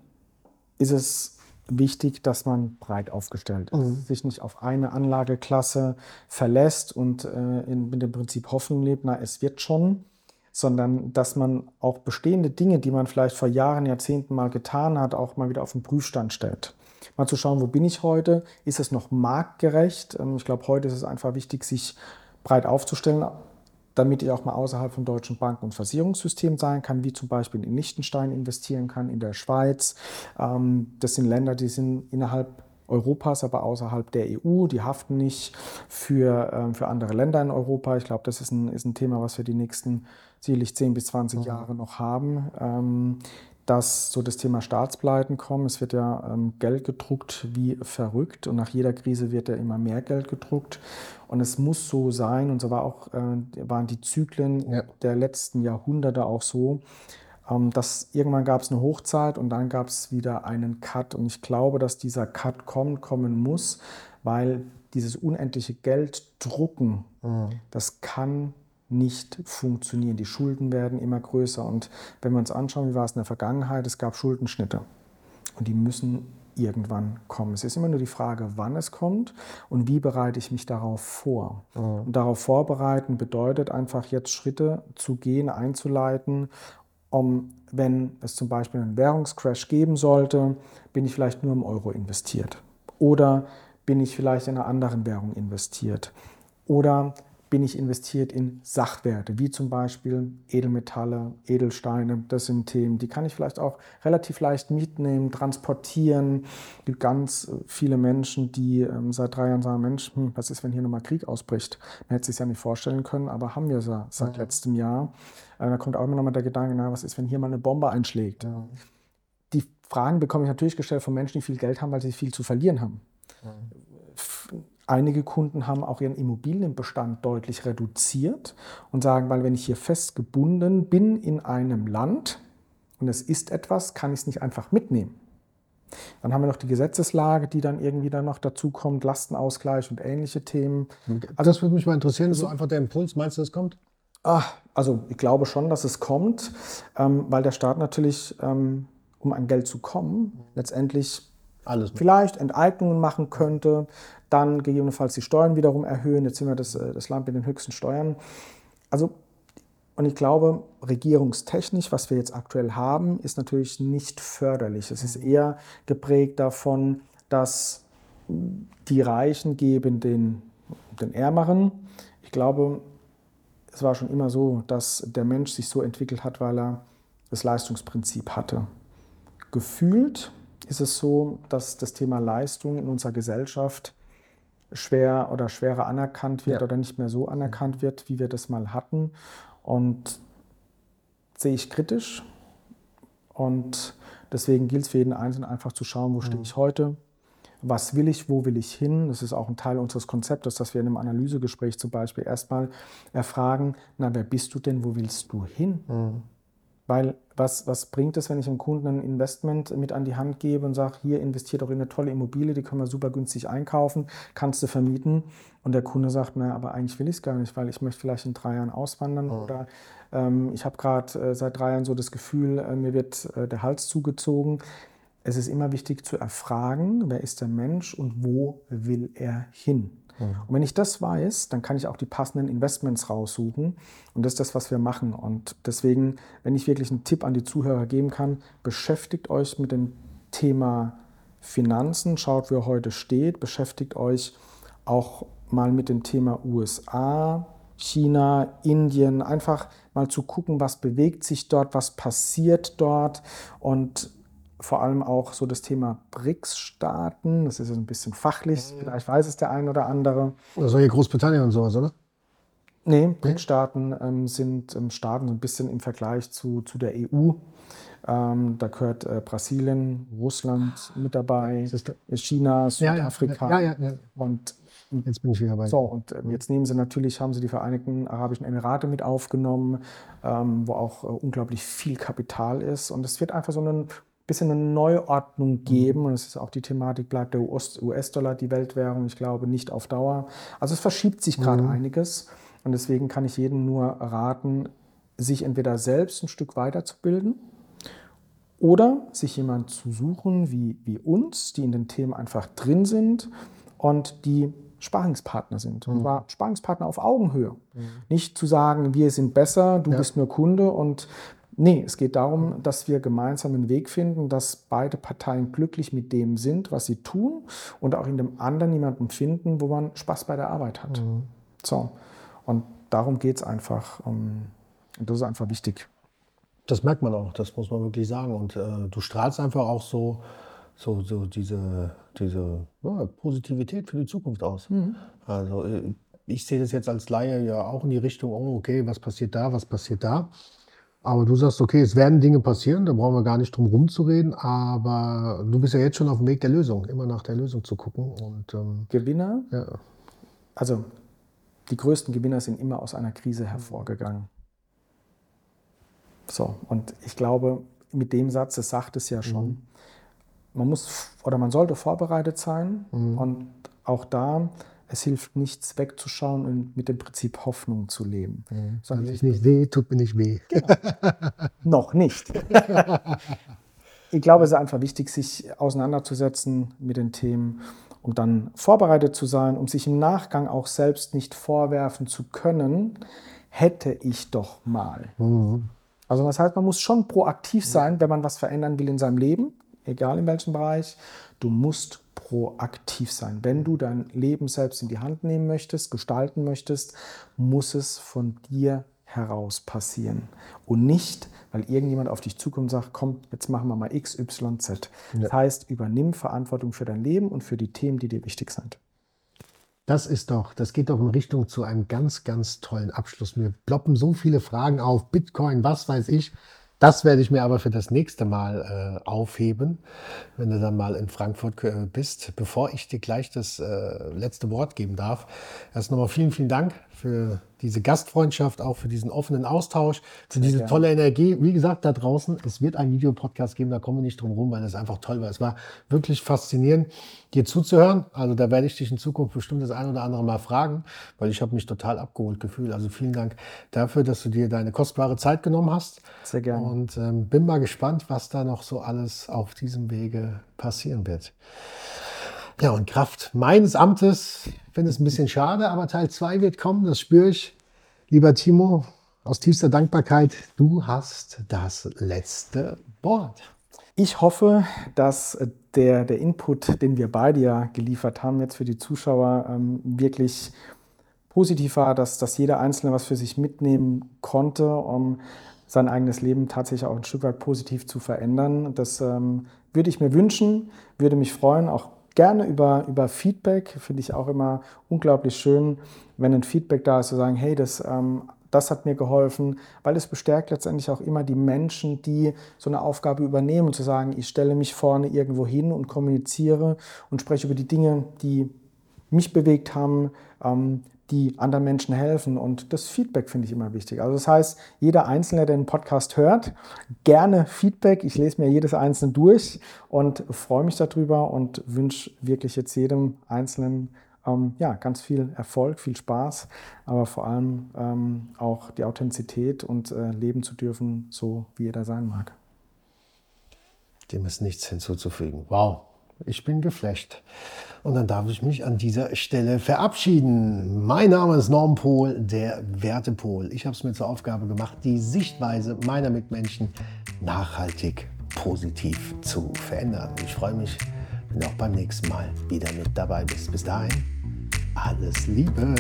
ist es wichtig, dass man breit aufgestellt ist, mhm. sich nicht auf eine Anlageklasse verlässt und äh, in, mit dem Prinzip Hoffnung lebt, na, es wird schon, sondern dass man auch bestehende Dinge, die man vielleicht vor Jahren, Jahrzehnten mal getan hat, auch mal wieder auf den Prüfstand stellt. Mal zu schauen, wo bin ich heute? Ist es noch marktgerecht? Ähm, ich glaube, heute ist es einfach wichtig, sich breit aufzustellen, damit ich auch mal außerhalb vom deutschen Banken- und Versicherungssystem sein kann, wie zum Beispiel in Liechtenstein investieren kann, in der Schweiz. Ähm, das sind Länder, die sind innerhalb Europas, aber außerhalb der EU. Die haften nicht für, ähm, für andere Länder in Europa. Ich glaube, das ist ein, ist ein Thema, was wir die nächsten sicherlich 10 bis 20 mhm. Jahre noch haben. Dass so das Thema Staatspleiten kommen. Es wird ja ähm, Geld gedruckt wie verrückt und nach jeder Krise wird ja immer mehr Geld gedruckt. Und es muss so sein, und so war auch, äh, waren die Zyklen ja. der letzten Jahrhunderte auch so, ähm, dass irgendwann gab es eine Hochzeit und dann gab es wieder einen Cut. Und ich glaube, dass dieser Cut kommt, kommen muss, weil dieses unendliche Gelddrucken, mhm. das kann nicht funktionieren. Die Schulden werden immer größer. Und wenn wir uns anschauen, wie war es in der Vergangenheit, es gab Schuldenschnitte. Und die müssen irgendwann kommen. Es ist immer nur die Frage, wann es kommt und wie bereite ich mich darauf vor. Mhm. Und darauf vorbereiten bedeutet einfach jetzt Schritte zu gehen, einzuleiten, um, wenn es zum Beispiel einen Währungscrash geben sollte, bin ich vielleicht nur im Euro investiert. Oder bin ich vielleicht in einer anderen Währung investiert. Oder bin ich investiert in Sachwerte, wie zum Beispiel Edelmetalle, Edelsteine. Das sind Themen, die kann ich vielleicht auch relativ leicht mitnehmen, transportieren. Es gibt ganz viele Menschen, die ähm, seit drei Jahren sagen, Mensch, hm, was ist, wenn hier nochmal Krieg ausbricht? Man hätte es sich ja nicht vorstellen können, aber haben wir es ja seit ja. letztem Jahr. Äh, da kommt auch immer nochmal der Gedanke, na, was ist, wenn hier mal eine Bombe einschlägt? Ja. Die Fragen bekomme ich natürlich gestellt von Menschen, die viel Geld haben, weil sie viel zu verlieren haben. Ja Einige Kunden haben auch ihren Immobilienbestand deutlich reduziert und sagen, weil wenn ich hier festgebunden bin in einem Land und es ist etwas, kann ich es nicht einfach mitnehmen. Dann haben wir noch die Gesetzeslage, die dann irgendwie dann noch dazu kommt, Lastenausgleich und ähnliche Themen. Also das würde mich mal interessieren, so einfach der Impuls, meinst du, das kommt? Ach, also ich glaube schon, dass es kommt, ähm, weil der Staat natürlich, ähm, um an Geld zu kommen, letztendlich Alles vielleicht Enteignungen machen könnte, dann gegebenenfalls die Steuern wiederum erhöhen. Jetzt sind wir das, äh, das Land mit den höchsten Steuern. Also, und ich glaube, regierungstechnisch, was wir jetzt aktuell haben, ist natürlich nicht förderlich. Es ist eher geprägt davon, dass die Reichen geben den, den Ärmeren. Ich glaube, es war schon immer so, dass der Mensch sich so entwickelt hat, weil er das Leistungsprinzip hatte. Gefühlt ist es so, dass das Thema Leistung in unserer Gesellschaft schwer oder schwerer anerkannt wird ja. oder nicht mehr so anerkannt wird, wie wir das mal hatten. Und sehe ich kritisch. Und deswegen gilt es für jeden Einzelnen einfach zu schauen, wo stehe ich heute, was will ich, wo will ich hin. Das ist auch ein Teil unseres Konzeptes, dass wir in einem Analysegespräch zum Beispiel erstmal erfragen, na, wer bist du denn, wo willst du hin? Mhm. Weil was, was bringt es, wenn ich einem Kunden ein Investment mit an die Hand gebe und sage, hier investiert doch in eine tolle Immobilie, die können wir super günstig einkaufen, kannst du vermieten. Und der Kunde sagt, na, aber eigentlich will ich es gar nicht, weil ich möchte vielleicht in drei Jahren auswandern oh. oder ähm, ich habe gerade äh, seit drei Jahren so das Gefühl, äh, mir wird äh, der Hals zugezogen. Es ist immer wichtig zu erfragen, wer ist der Mensch und wo will er hin. Und wenn ich das weiß, dann kann ich auch die passenden Investments raussuchen. Und das ist das, was wir machen. Und deswegen, wenn ich wirklich einen Tipp an die Zuhörer geben kann, beschäftigt euch mit dem Thema Finanzen, schaut, ihr heute steht, beschäftigt euch auch mal mit dem Thema USA, China, Indien, einfach mal zu gucken, was bewegt sich dort, was passiert dort. Und vor allem auch so das Thema BRICS-Staaten. Das ist ein bisschen fachlich, vielleicht weiß es der ein oder andere. Also hier Großbritannien und sowas, oder? Nee, BRICS-Staaten ähm, sind ähm, Staaten ein bisschen im Vergleich zu, zu der EU. Ähm, da gehört äh, Brasilien, Russland mit dabei, China, Südafrika. Ja, ja, ja, und Jetzt bin ich wieder bei. So, und ähm, jetzt nehmen sie natürlich, haben sie die Vereinigten Arabischen Emirate mit aufgenommen, ähm, wo auch äh, unglaublich viel Kapital ist. Und es wird einfach so ein bisschen eine Neuordnung mhm. geben. Und es ist auch die Thematik, bleibt der US-Dollar die Weltwährung? Ich glaube nicht auf Dauer. Also es verschiebt sich gerade mhm. einiges. Und deswegen kann ich jedem nur raten, sich entweder selbst ein Stück weiterzubilden oder sich jemand zu suchen wie, wie uns, die in den Themen einfach drin sind und die Sparingspartner sind. Und mhm. zwar Sparingspartner auf Augenhöhe. Mhm. Nicht zu sagen, wir sind besser, du ja. bist nur Kunde und Nee, es geht darum, dass wir gemeinsam einen Weg finden, dass beide Parteien glücklich mit dem sind, was sie tun und auch in dem anderen jemanden finden, wo man Spaß bei der Arbeit hat. Mhm. So. Und darum geht es einfach. Und das ist einfach wichtig. Das merkt man auch, das muss man wirklich sagen. Und äh, du strahlst einfach auch so, so, so diese, diese ja, Positivität für die Zukunft aus. Mhm. Also äh, ich sehe das jetzt als Laie ja auch in die Richtung, oh, okay, was passiert da, was passiert da. Aber du sagst, okay, es werden Dinge passieren, da brauchen wir gar nicht drum rumzureden, aber du bist ja jetzt schon auf dem Weg der Lösung, immer nach der Lösung zu gucken. Und, ähm, Gewinner? Ja. Also die größten Gewinner sind immer aus einer Krise hervorgegangen. So, und ich glaube, mit dem Satz, das sagt es ja schon, mhm. man muss oder man sollte vorbereitet sein mhm. und auch da es hilft nichts wegzuschauen und mit dem Prinzip Hoffnung zu leben. Mhm. Wenn ich nicht sehe, tut mir nicht weh. Genau. Noch nicht. ich glaube, es ist einfach wichtig, sich auseinanderzusetzen mit den Themen, um dann vorbereitet zu sein, um sich im Nachgang auch selbst nicht vorwerfen zu können, hätte ich doch mal. Mhm. Also das heißt, man muss schon proaktiv sein, wenn man was verändern will in seinem Leben, egal in welchem Bereich. Du musst proaktiv sein. Wenn du dein Leben selbst in die Hand nehmen möchtest, gestalten möchtest, muss es von dir heraus passieren. Und nicht, weil irgendjemand auf dich zukommt und sagt, komm, jetzt machen wir mal X, Y, Z. Ja. Das heißt, übernimm Verantwortung für dein Leben und für die Themen, die dir wichtig sind. Das ist doch, das geht doch in Richtung zu einem ganz, ganz tollen Abschluss. Mir ploppen so viele Fragen auf, Bitcoin, was weiß ich. Das werde ich mir aber für das nächste Mal äh, aufheben, wenn du dann mal in Frankfurt äh, bist. Bevor ich dir gleich das äh, letzte Wort geben darf, erst nochmal vielen, vielen Dank für diese Gastfreundschaft, auch für diesen offenen Austausch, für diese tolle Energie. Wie gesagt, da draußen, es wird einen Videopodcast geben, da kommen wir nicht drum rum, weil es einfach toll war. Es war wirklich faszinierend, dir zuzuhören. Also da werde ich dich in Zukunft bestimmt das ein oder andere Mal fragen, weil ich habe mich total abgeholt gefühlt. Also vielen Dank dafür, dass du dir deine kostbare Zeit genommen hast. Sehr gerne. Und ähm, bin mal gespannt, was da noch so alles auf diesem Wege passieren wird. Ja, und Kraft meines Amtes, finde es ein bisschen schade, aber Teil 2 wird kommen, das spüre ich. Lieber Timo, aus tiefster Dankbarkeit, du hast das letzte Wort. Ich hoffe, dass der, der Input, den wir beide ja geliefert haben, jetzt für die Zuschauer ähm, wirklich positiv war, dass, dass jeder Einzelne was für sich mitnehmen konnte, um sein eigenes Leben tatsächlich auch ein Stück weit positiv zu verändern. Das ähm, würde ich mir wünschen, würde mich freuen, auch gerne über, über Feedback. Finde ich auch immer unglaublich schön, wenn ein Feedback da ist, zu sagen, hey, das, ähm, das hat mir geholfen, weil es bestärkt letztendlich auch immer die Menschen, die so eine Aufgabe übernehmen, zu sagen, ich stelle mich vorne irgendwo hin und kommuniziere und spreche über die Dinge, die mich bewegt haben, ähm, die anderen Menschen helfen. Und das Feedback finde ich immer wichtig. Also das heißt, jeder Einzelne, der den Podcast hört, gerne Feedback. Ich lese mir jedes Einzelne durch und freue mich darüber und wünsche wirklich jetzt jedem Einzelnen ähm, ja, ganz viel Erfolg, viel Spaß, aber vor allem ähm, auch die Authentizität und äh, leben zu dürfen, so wie jeder sein mag. Dem ist nichts hinzuzufügen. Wow, ich bin geflasht. Und dann darf ich mich an dieser Stelle verabschieden. Mein Name ist Norm Pohl, der Wertepol. Ich habe es mir zur Aufgabe gemacht, die Sichtweise meiner Mitmenschen nachhaltig positiv zu verändern. Ich freue mich, wenn du auch beim nächsten Mal wieder mit dabei bist. Bis dahin, alles Liebe.